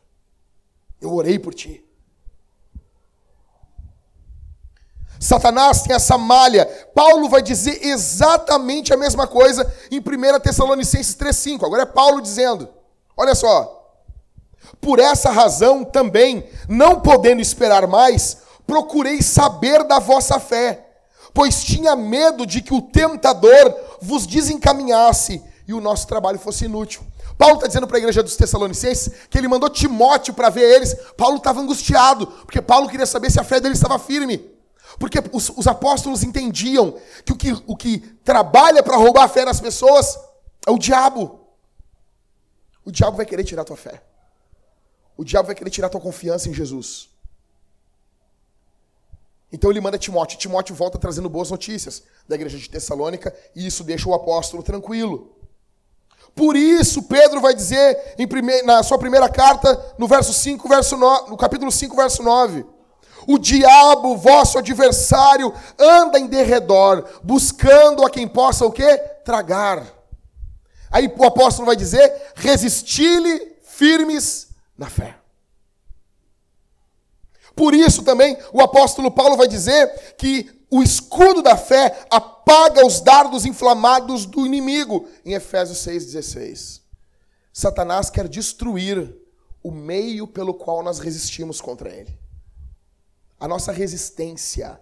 Eu orei por ti. Satanás tem essa malha. Paulo vai dizer exatamente a mesma coisa em 1 Tessalonicenses 3,5. Agora é Paulo dizendo: olha só. Por essa razão também, não podendo esperar mais, procurei saber da vossa fé, pois tinha medo de que o tentador vos desencaminhasse e o nosso trabalho fosse inútil. Paulo está dizendo para a igreja dos Tessalonicenses que ele mandou Timóteo para ver eles. Paulo estava angustiado, porque Paulo queria saber se a fé dele estava firme. Porque os, os apóstolos entendiam que o que, o que trabalha para roubar a fé das pessoas é o diabo. O diabo vai querer tirar a tua fé. O diabo vai querer tirar a tua confiança em Jesus. Então ele manda Timóteo. Timóteo volta trazendo boas notícias da igreja de Tessalônica e isso deixa o apóstolo tranquilo. Por isso, Pedro vai dizer prime... na sua primeira carta, no verso 5, verso 9, no capítulo 5, verso 9. O diabo, vosso adversário, anda em derredor, buscando a quem possa o quê? Tragar. Aí o apóstolo vai dizer: resisti-lhe firmes na fé. Por isso também o apóstolo Paulo vai dizer que o escudo da fé apaga os dardos inflamados do inimigo, em Efésios 6,16. Satanás quer destruir o meio pelo qual nós resistimos contra ele. A nossa resistência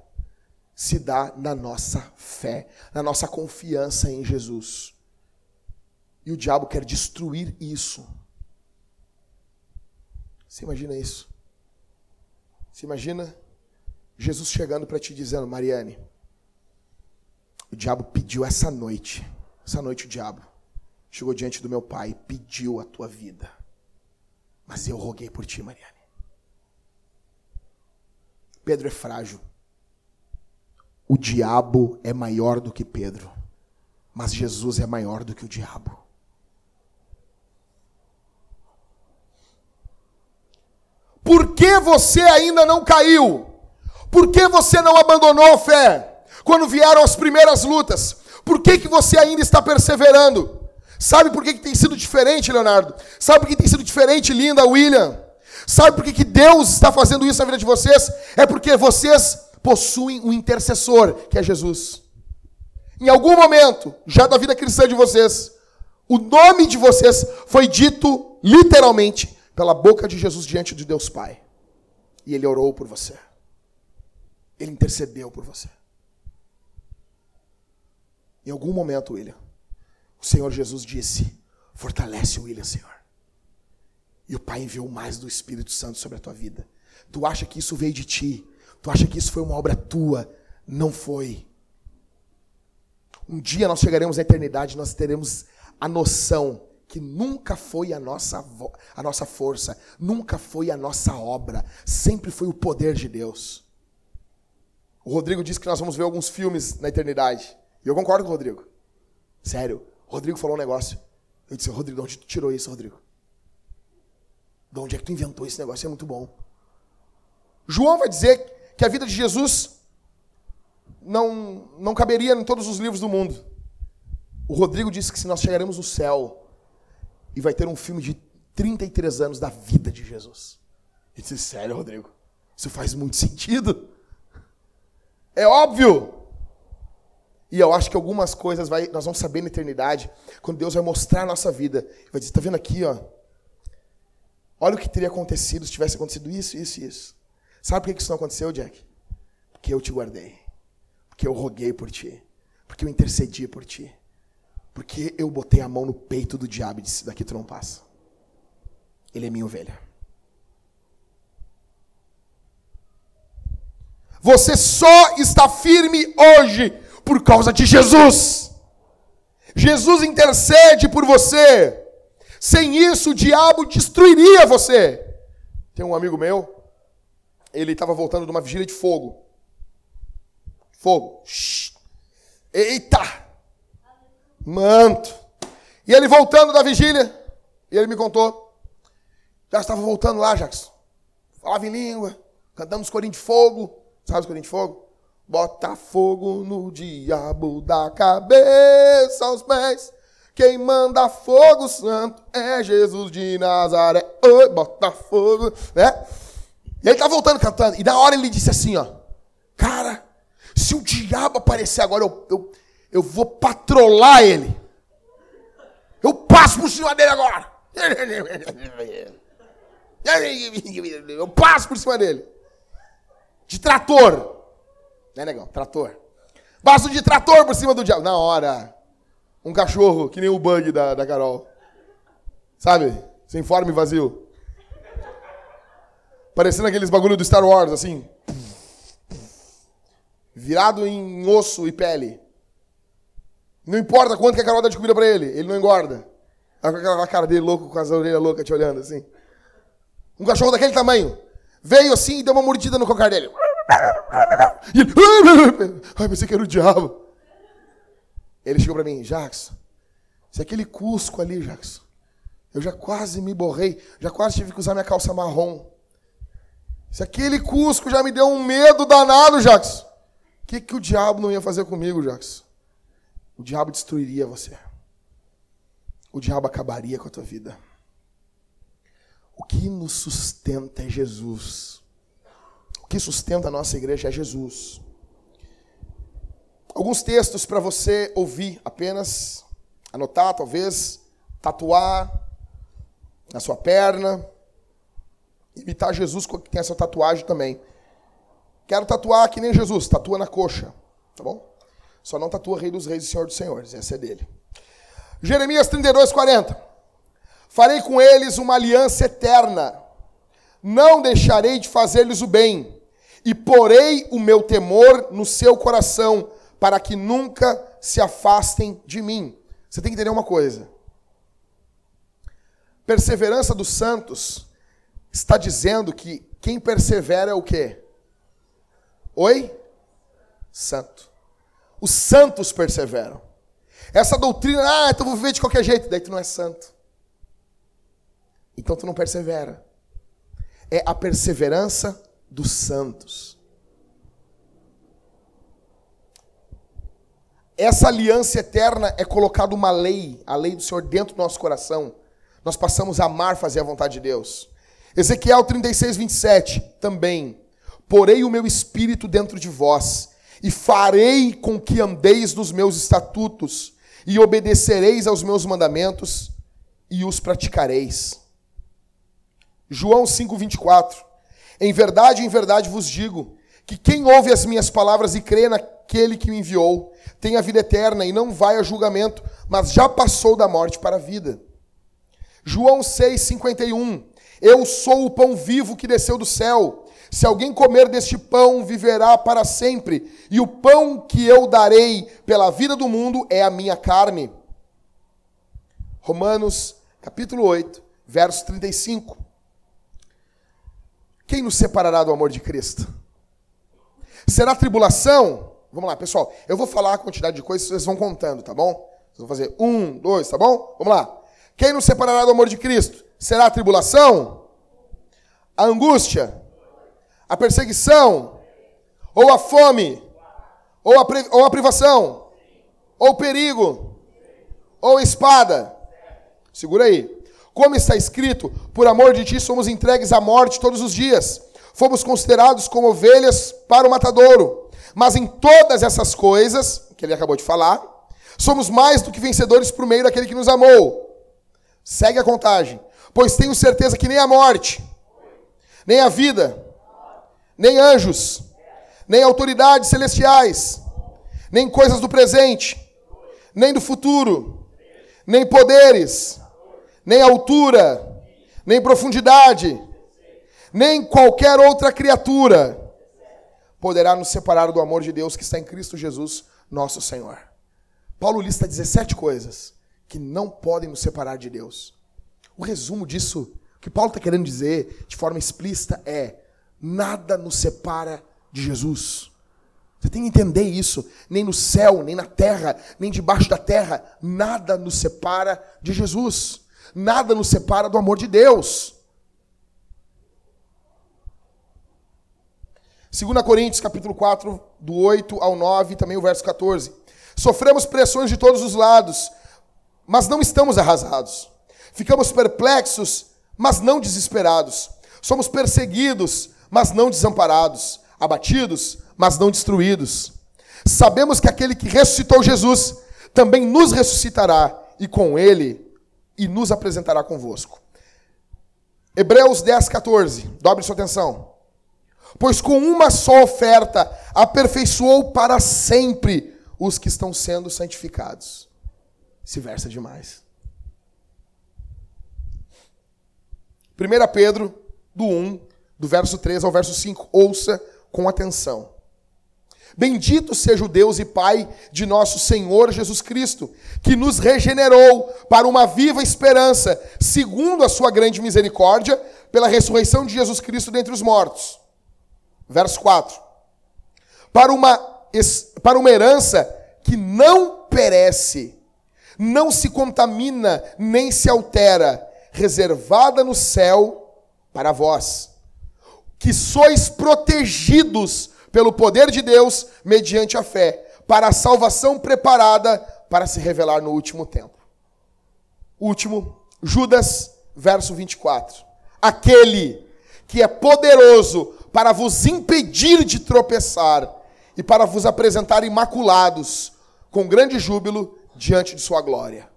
se dá na nossa fé, na nossa confiança em Jesus. E o diabo quer destruir isso. Você imagina isso? Você imagina Jesus chegando para ti dizendo, Mariane, o diabo pediu essa noite, essa noite o diabo chegou diante do meu pai e pediu a tua vida. Mas eu roguei por ti, Mariane. Pedro é frágil. O diabo é maior do que Pedro, mas Jesus é maior do que o diabo. Por que você ainda não caiu? Por que você não abandonou a fé? Quando vieram as primeiras lutas, por que, que você ainda está perseverando? Sabe por que, que tem sido diferente, Leonardo? Sabe por que tem sido diferente, Linda, William? Sabe por que, que Deus está fazendo isso na vida de vocês? É porque vocês possuem um intercessor, que é Jesus. Em algum momento, já da vida cristã de vocês, o nome de vocês foi dito literalmente pela boca de Jesus diante de Deus Pai. E ele orou por você. Ele intercedeu por você. Em algum momento, William, o Senhor Jesus disse: Fortalece o William, Senhor. E o Pai enviou mais do Espírito Santo sobre a tua vida. Tu acha que isso veio de ti? Tu acha que isso foi uma obra tua? Não foi. Um dia nós chegaremos à eternidade, nós teremos a noção que nunca foi a nossa, a nossa força, nunca foi a nossa obra, sempre foi o poder de Deus. O Rodrigo disse que nós vamos ver alguns filmes na eternidade. E eu concordo com o Rodrigo. Sério. O Rodrigo falou um negócio. Eu disse, Rodrigo, de onde tu tirou isso, Rodrigo? De onde é que tu inventou esse negócio? É muito bom. João vai dizer que a vida de Jesus não, não caberia em todos os livros do mundo. O Rodrigo disse que se nós chegaremos no céu e vai ter um filme de 33 anos da vida de Jesus. Eu disse, sério, Rodrigo? Isso faz muito sentido. É óbvio. E eu acho que algumas coisas vai, nós vamos saber na eternidade, quando Deus vai mostrar a nossa vida. Vai dizer, está vendo aqui, ó, Olha o que teria acontecido se tivesse acontecido isso, isso e isso. Sabe por que isso não aconteceu, Jack? Porque eu te guardei. Porque eu roguei por ti. Porque eu intercedi por ti. Porque eu botei a mão no peito do diabo e disse: daqui tu não passa. Ele é minha ovelha. Você só está firme hoje por causa de Jesus. Jesus intercede por você. Sem isso, o diabo destruiria você. Tem um amigo meu, ele estava voltando de uma vigília de fogo. Fogo. Shhh. Eita! Manto. E ele voltando da vigília, e ele me contou. Já estava voltando lá, Jackson. Falava em língua, cantamos corinho de fogo. Sabe os corinho de fogo? Bota fogo no diabo da cabeça aos pés. Quem manda fogo santo é Jesus de Nazaré. Oi, bota fogo, né? E ele tá voltando cantando. E na hora ele disse assim, ó. Cara, se o diabo aparecer agora, eu, eu, eu vou patrolar ele. Eu passo por cima dele agora. Eu passo por cima dele. De trator. Né, negão? Trator. Passo de trator por cima do diabo. Na hora. Um cachorro, que nem o bug da, da Carol. Sabe? Sem forma e vazio. Parecendo aqueles bagulho do Star Wars, assim. Virado em osso e pele. Não importa quanto que a Carol dá de comida pra ele, ele não engorda. Aquela cara dele louco, com as orelhas loucas te olhando assim. Um cachorro daquele tamanho. Veio assim e deu uma mordida no cocar dele. [LAUGHS] E ele. [LAUGHS] Ai, pensei que era o diabo. Ele chegou para mim, Jackson, se aquele cusco ali, Jackson, eu já quase me borrei, já quase tive que usar minha calça marrom. Se aquele cusco já me deu um medo danado, Jackson, o que, que o diabo não ia fazer comigo, Jackson? O diabo destruiria você. O diabo acabaria com a tua vida. O que nos sustenta é Jesus. O que sustenta a nossa igreja é Jesus. Alguns textos para você ouvir apenas, anotar, talvez, tatuar na sua perna, imitar Jesus que tem essa tatuagem também. Quero tatuar que nem Jesus, tatua na coxa, tá bom? Só não tatua Rei dos Reis e Senhor dos Senhores, essa é dele. Jeremias 32, 40. Farei com eles uma aliança eterna, não deixarei de fazer-lhes o bem, e porei o meu temor no seu coração, para que nunca se afastem de mim. Você tem que entender uma coisa. Perseverança dos santos está dizendo que quem persevera é o quê? Oi? Santo. Os santos perseveram. Essa doutrina, ah, então vou viver de qualquer jeito, daí tu não é santo. Então tu não persevera. É a perseverança dos santos. Essa aliança eterna é colocada uma lei, a lei do Senhor dentro do nosso coração. Nós passamos a amar fazer a vontade de Deus. Ezequiel 36, 27, também. Porei o meu espírito dentro de vós, e farei com que andeis nos meus estatutos, e obedecereis aos meus mandamentos, e os praticareis. João 5, 24. Em verdade, em verdade vos digo, que quem ouve as minhas palavras e crê naquele que me enviou, tem a vida eterna e não vai a julgamento, mas já passou da morte para a vida. João 6,51 Eu sou o pão vivo que desceu do céu. Se alguém comer deste pão, viverá para sempre. E o pão que eu darei pela vida do mundo é a minha carne. Romanos, capítulo 8, verso 35. Quem nos separará do amor de Cristo? Será tribulação? Vamos lá, pessoal. Eu vou falar a quantidade de coisas, vocês vão contando, tá bom? Vocês vão fazer um, dois, tá bom? Vamos lá. Quem nos separará do amor de Cristo? Será a tribulação? A angústia? A perseguição? Ou a fome? Ou a, ou a privação? Ou o perigo? Ou espada? Segura aí. Como está escrito, por amor de ti somos entregues à morte todos os dias. Fomos considerados como ovelhas para o matadouro. Mas em todas essas coisas, que ele acabou de falar, somos mais do que vencedores por meio daquele que nos amou. Segue a contagem. Pois tenho certeza que nem a morte, nem a vida, nem anjos, nem autoridades celestiais, nem coisas do presente, nem do futuro, nem poderes, nem altura, nem profundidade, nem qualquer outra criatura poderá nos separar do amor de Deus que está em Cristo Jesus, nosso Senhor. Paulo lista 17 coisas que não podem nos separar de Deus. O resumo disso, o que Paulo está querendo dizer de forma explícita é: nada nos separa de Jesus. Você tem que entender isso. Nem no céu, nem na terra, nem debaixo da terra, nada nos separa de Jesus. Nada nos separa do amor de Deus. 2 Coríntios, capítulo 4, do 8 ao 9, também o verso 14. Sofremos pressões de todos os lados, mas não estamos arrasados. Ficamos perplexos, mas não desesperados. Somos perseguidos, mas não desamparados. Abatidos, mas não destruídos. Sabemos que aquele que ressuscitou Jesus também nos ressuscitará e com ele e nos apresentará convosco. Hebreus 10, 14. Dobre sua atenção. Pois com uma só oferta aperfeiçoou para sempre os que estão sendo santificados. Esse verso é demais. 1 Pedro, do 1, do verso 3 ao verso 5. Ouça com atenção. Bendito seja o Deus e Pai de nosso Senhor Jesus Cristo, que nos regenerou para uma viva esperança, segundo a sua grande misericórdia, pela ressurreição de Jesus Cristo dentre os mortos. Verso 4. Para uma, para uma herança que não perece, não se contamina, nem se altera, reservada no céu para vós, que sois protegidos pelo poder de Deus mediante a fé, para a salvação preparada para se revelar no último tempo. Último, Judas, verso 24. Aquele que é poderoso para vos impedir de tropeçar e para vos apresentar imaculados, com grande júbilo, diante de sua glória.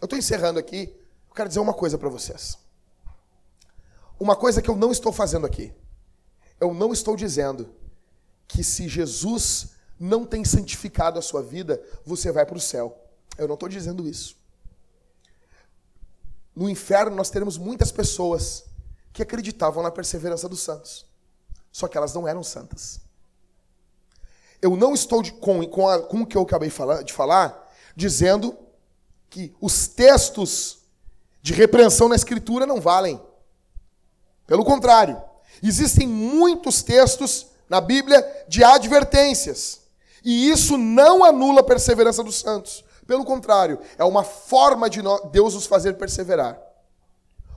Eu estou encerrando aqui, eu quero dizer uma coisa para vocês. Uma coisa que eu não estou fazendo aqui. Eu não estou dizendo que se Jesus não tem santificado a sua vida, você vai para o céu. Eu não estou dizendo isso. No inferno nós teremos muitas pessoas que acreditavam na perseverança dos santos. Só que elas não eram santas. Eu não estou de, com, com, a, com o que eu acabei de falar, dizendo que os textos de repreensão na Escritura não valem. Pelo contrário, existem muitos textos na Bíblia de advertências. E isso não anula a perseverança dos santos. Pelo contrário, é uma forma de Deus os fazer perseverar.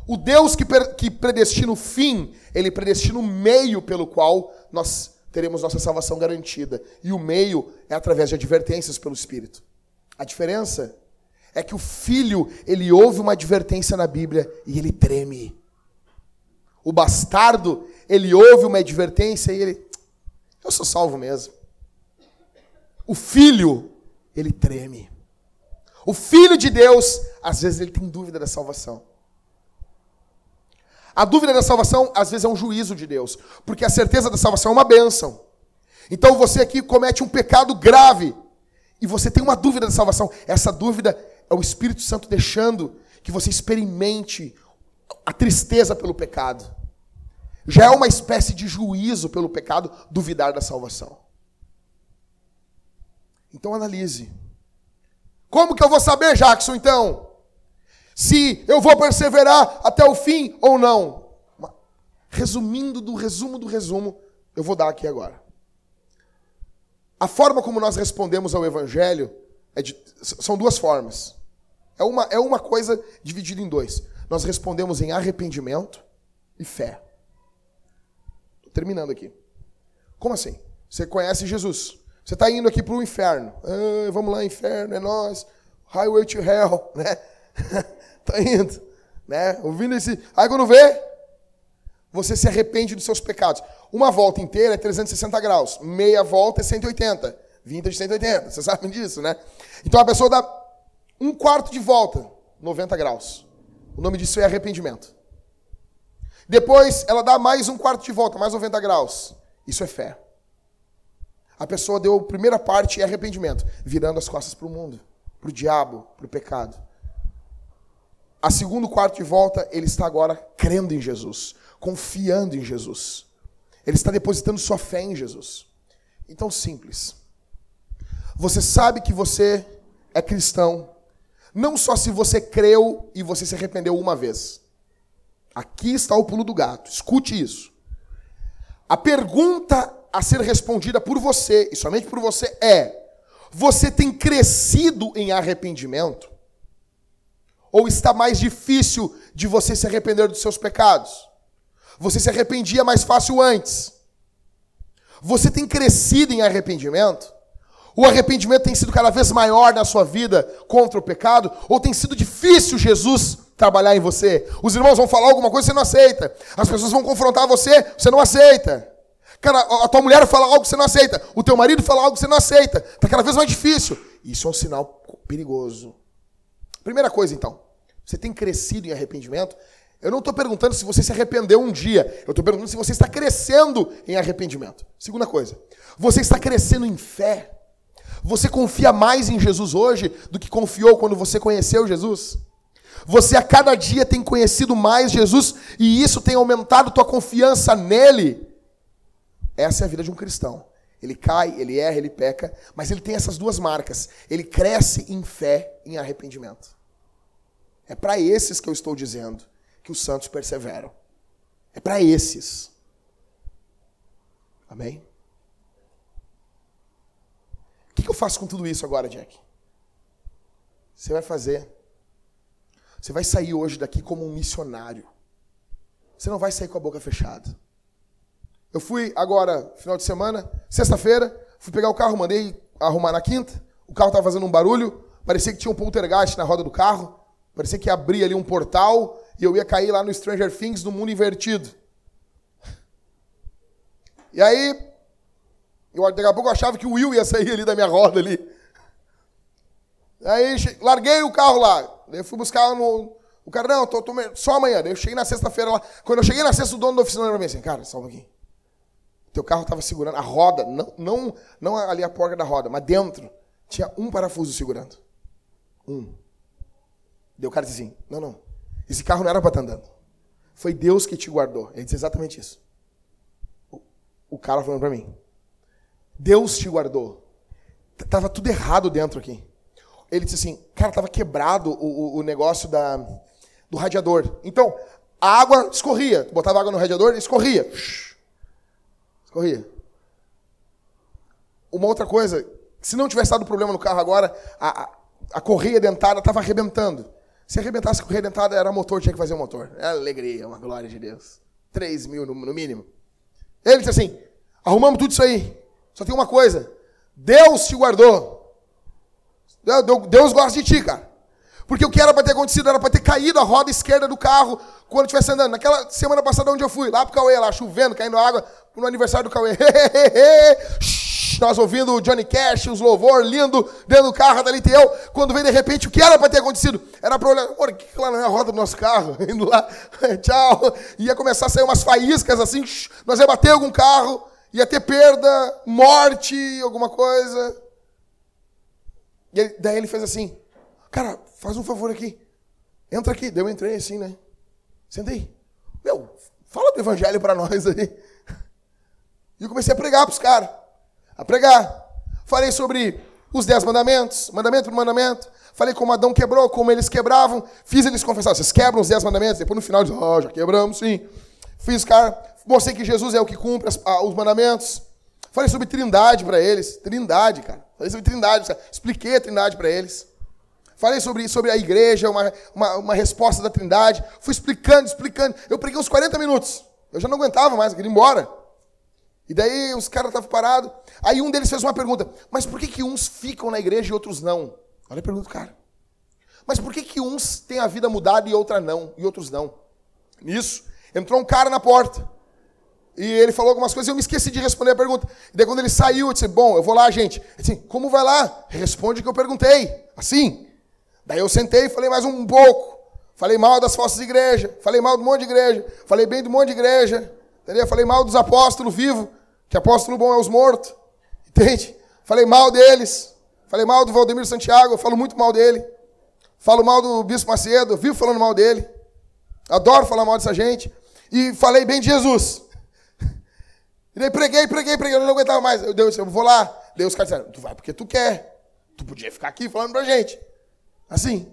O Deus que, que predestina o fim, ele predestina o meio pelo qual nós teremos nossa salvação garantida. E o meio é através de advertências pelo Espírito. A diferença é que o filho, ele ouve uma advertência na Bíblia e ele treme. O bastardo, ele ouve uma advertência e ele eu sou salvo mesmo. O filho, ele treme. O filho de Deus, às vezes ele tem dúvida da salvação. A dúvida da salvação, às vezes, é um juízo de Deus, porque a certeza da salvação é uma bênção. Então você aqui comete um pecado grave e você tem uma dúvida da salvação. Essa dúvida é o Espírito Santo deixando que você experimente a tristeza pelo pecado. Já é uma espécie de juízo pelo pecado duvidar da salvação. Então analise. Como que eu vou saber, Jackson, então? Se eu vou perseverar até o fim ou não? Resumindo do resumo do resumo, eu vou dar aqui agora. A forma como nós respondemos ao Evangelho é de, são duas formas. É uma, é uma coisa dividida em dois. Nós respondemos em arrependimento e fé terminando aqui. Como assim? Você conhece Jesus. Você está indo aqui para o inferno. Ah, vamos lá, inferno, é nós. Highway to hell, [LAUGHS] né? Está indo, né? Ouvindo esse. Aí quando vê, você se arrepende dos seus pecados. Uma volta inteira é 360 graus. Meia volta é 180. Vintage 180. Vocês sabem disso, né? Então a pessoa dá um quarto de volta, 90 graus. O nome disso é arrependimento. Depois ela dá mais um quarto de volta, mais 90 graus. Isso é fé. A pessoa deu a primeira parte e arrependimento, virando as costas para o mundo, para o diabo, para o pecado. A segundo quarto de volta, ele está agora crendo em Jesus, confiando em Jesus. Ele está depositando sua fé em Jesus. Então, simples. Você sabe que você é cristão, não só se você creu e você se arrependeu uma vez. Aqui está o pulo do gato. Escute isso. A pergunta a ser respondida por você, e somente por você, é: você tem crescido em arrependimento? Ou está mais difícil de você se arrepender dos seus pecados? Você se arrependia mais fácil antes. Você tem crescido em arrependimento? O arrependimento tem sido cada vez maior na sua vida contra o pecado? Ou tem sido difícil Jesus trabalhar em você? Os irmãos vão falar alguma coisa, você não aceita. As pessoas vão confrontar você, você não aceita. Cara, a tua mulher fala algo que você não aceita. O teu marido fala algo que você não aceita. Está cada vez mais difícil. Isso é um sinal perigoso. Primeira coisa, então. Você tem crescido em arrependimento? Eu não estou perguntando se você se arrependeu um dia. Eu estou perguntando se você está crescendo em arrependimento. Segunda coisa. Você está crescendo em fé? Você confia mais em Jesus hoje do que confiou quando você conheceu Jesus? Você a cada dia tem conhecido mais Jesus e isso tem aumentado tua confiança nele? Essa é a vida de um cristão. Ele cai, ele erra, ele peca, mas ele tem essas duas marcas. Ele cresce em fé, em arrependimento. É para esses que eu estou dizendo que os santos perseveram. É para esses. Amém? O que eu faço com tudo isso agora, Jack? Você vai fazer. Você vai sair hoje daqui como um missionário. Você não vai sair com a boca fechada. Eu fui agora, final de semana, sexta-feira, fui pegar o carro, mandei arrumar na quinta. O carro estava fazendo um barulho, parecia que tinha um poltergeist na roda do carro, parecia que abria ali um portal e eu ia cair lá no Stranger Things no mundo invertido. E aí, eu, daqui a pouco eu achava que o Will ia sair ali da minha roda ali. Aí larguei o carro lá. Fui buscar no. O cara, não, tô, tô só amanhã. Eu cheguei na sexta-feira lá. Quando eu cheguei na sexta, o dono da oficina falou pra mim assim, cara, um pouquinho. Teu carro estava segurando a roda, não, não, não ali a porca da roda, mas dentro tinha um parafuso segurando. Um. Deu o cara disse assim: Não, não. Esse carro não era para estar tá andando. Foi Deus que te guardou. Ele disse exatamente isso. O, o cara falando para mim: Deus te guardou. Tava tudo errado dentro aqui. Ele disse assim: Cara, tava quebrado o, o, o negócio da, do radiador. Então, a água escorria. Botava água no radiador, escorria. Corria. Uma outra coisa, se não tivesse dado problema no carro agora, a, a, a correia dentada estava arrebentando. Se arrebentasse a correia dentada, era motor, tinha que fazer o motor. É alegria, uma glória de Deus. 3 mil no, no mínimo. Ele disse assim: arrumamos tudo isso aí. Só tem uma coisa: Deus te guardou. Deus gosta de ti, cara. Porque o que era para ter acontecido era para ter caído a roda esquerda do carro quando estivesse andando. Naquela semana passada onde eu fui, lá pro Cauê, lá chovendo, caindo água, no aniversário do Cauê. [LAUGHS] Nós ouvindo o Johnny Cash, os louvor lindo dentro do carro da eu. Quando veio de repente, o que era para ter acontecido? Era para olhar, por que lá não é a roda do nosso carro? [LAUGHS] Indo lá, [LAUGHS] tchau. Ia começar a sair umas faíscas assim, nós ia bater algum carro, ia ter perda, morte, alguma coisa. E ele, daí ele fez assim, cara, faz um favor aqui. Entra aqui. Daí eu entrei assim, né? Sentei. Meu, fala do evangelho para nós aí. [LAUGHS] E eu comecei a pregar para os caras. A pregar. Falei sobre os dez mandamentos, mandamento por mandamento. Falei como Adão quebrou, como eles quebravam. Fiz eles confessar. Vocês quebram os dez mandamentos? Depois no final, eles, oh, já quebramos, sim. Fiz, cara. Mostrei que Jesus é o que cumpre as, os mandamentos. Falei sobre trindade para eles. Trindade, cara. Falei sobre trindade. Expliquei a trindade para eles. Falei sobre, sobre a igreja, uma, uma, uma, resposta da trindade. Fui explicando, explicando. Eu preguei uns 40 minutos. Eu já não aguentava mais, eu queria ir embora. E daí os caras estavam parados. Aí um deles fez uma pergunta: Mas por que, que uns ficam na igreja e outros não? Olha a pergunta do cara. Mas por que, que uns têm a vida mudada e outra não, e outros não? Nisso, entrou um cara na porta. E ele falou algumas coisas e eu me esqueci de responder a pergunta. E daí quando ele saiu, eu disse: Bom, eu vou lá, gente. Ele disse: Como vai lá? Responde o que eu perguntei. Assim. Daí eu sentei e falei mais um pouco. Falei mal das falsas igrejas. Falei mal do monte de igreja. Falei bem do monte de igreja. Falei mal dos apóstolos vivos. Que apóstolo bom é os mortos. Entende? Falei mal deles. Falei mal do Valdemiro Santiago. Eu falo muito mal dele. Falo mal do Bispo Macedo. Eu vivo falando mal dele. Adoro falar mal dessa gente. E falei bem de Jesus. E daí preguei, preguei, preguei. Eu não aguentava mais. Eu, Deus, eu vou lá. Deus, os caras disseram, tu vai porque tu quer. Tu podia ficar aqui falando pra gente. Assim.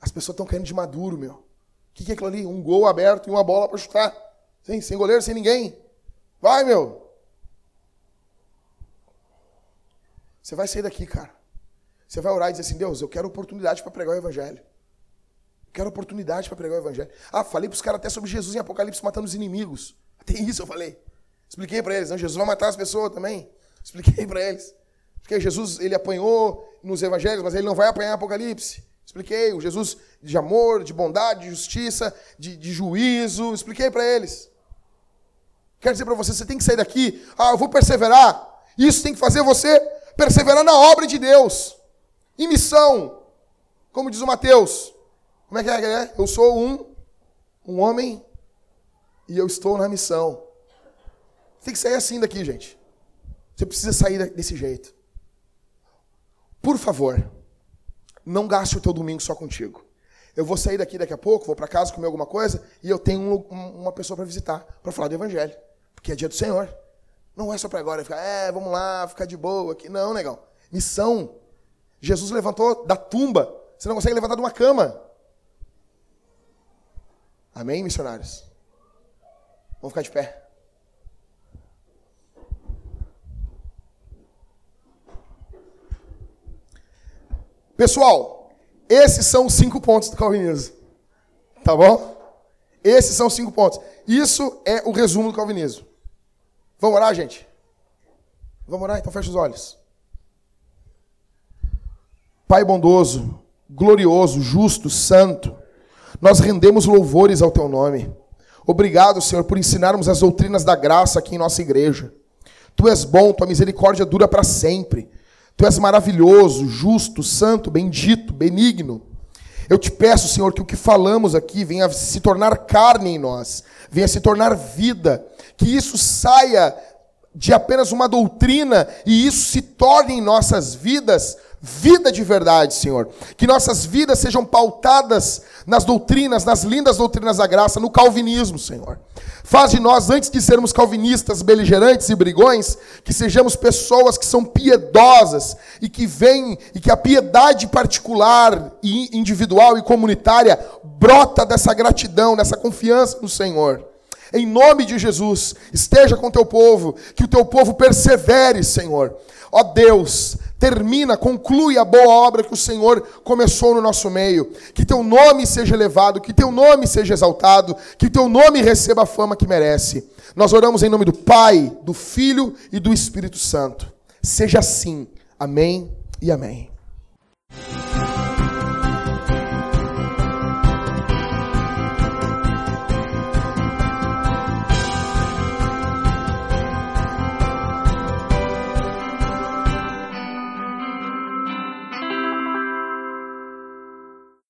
As pessoas estão caindo de maduro, meu. O que, que é aquilo ali? Um gol aberto e uma bola para chutar. Sem, sem goleiro, sem ninguém. Vai, meu. Você vai sair daqui, cara. Você vai orar e dizer assim: Deus, eu quero oportunidade para pregar o Evangelho. Quero oportunidade para pregar o Evangelho. Ah, falei para os caras até sobre Jesus em Apocalipse matando os inimigos. Até isso eu falei. Expliquei para eles. Não, Jesus vai matar as pessoas também. Expliquei para eles. Porque Jesus, ele apanhou nos evangelhos, mas ele não vai apanhar Apocalipse. Expliquei. O Jesus de amor, de bondade, de justiça, de, de juízo. Expliquei para eles. Quero dizer para você, você tem que sair daqui. Ah, eu vou perseverar. Isso tem que fazer você perseverar na obra de Deus. Em missão. Como diz o Mateus. Como é que é? é? Eu sou um, um homem e eu estou na missão. Tem que sair assim daqui, gente. Você precisa sair desse jeito. Por favor, não gaste o teu domingo só contigo. Eu vou sair daqui daqui a pouco, vou para casa comer alguma coisa e eu tenho um, uma pessoa para visitar, para falar do evangelho, porque é dia do Senhor. Não é só para agora ficar, é, vamos lá, ficar de boa aqui. Não, negão. Missão. Jesus levantou da tumba. Você não consegue levantar de uma cama. Amém, missionários? Vamos ficar de pé. Pessoal, esses são os cinco pontos do calvinismo. Tá bom? Esses são os cinco pontos. Isso é o resumo do calvinismo. Vamos orar, gente? Vamos orar? Então fecha os olhos. Pai bondoso, glorioso, justo, santo, nós rendemos louvores ao teu nome. Obrigado, Senhor, por ensinarmos as doutrinas da graça aqui em nossa igreja. Tu és bom, tua misericórdia dura para sempre. Tu és maravilhoso, justo, santo, bendito, benigno. Eu te peço, Senhor, que o que falamos aqui venha se tornar carne em nós, venha se tornar vida, que isso saia de apenas uma doutrina e isso se torne em nossas vidas vida de verdade, Senhor. Que nossas vidas sejam pautadas nas doutrinas, nas lindas doutrinas da graça, no calvinismo, Senhor. Faz de nós, antes de sermos calvinistas, beligerantes e brigões, que sejamos pessoas que são piedosas e que vêm e que a piedade particular e individual e comunitária brota dessa gratidão, dessa confiança no Senhor. Em nome de Jesus, esteja com teu povo, que o teu povo persevere, Senhor. Ó Deus, termina, conclui a boa obra que o Senhor começou no nosso meio. Que teu nome seja elevado, que teu nome seja exaltado, que teu nome receba a fama que merece. Nós oramos em nome do Pai, do Filho e do Espírito Santo. Seja assim. Amém e amém.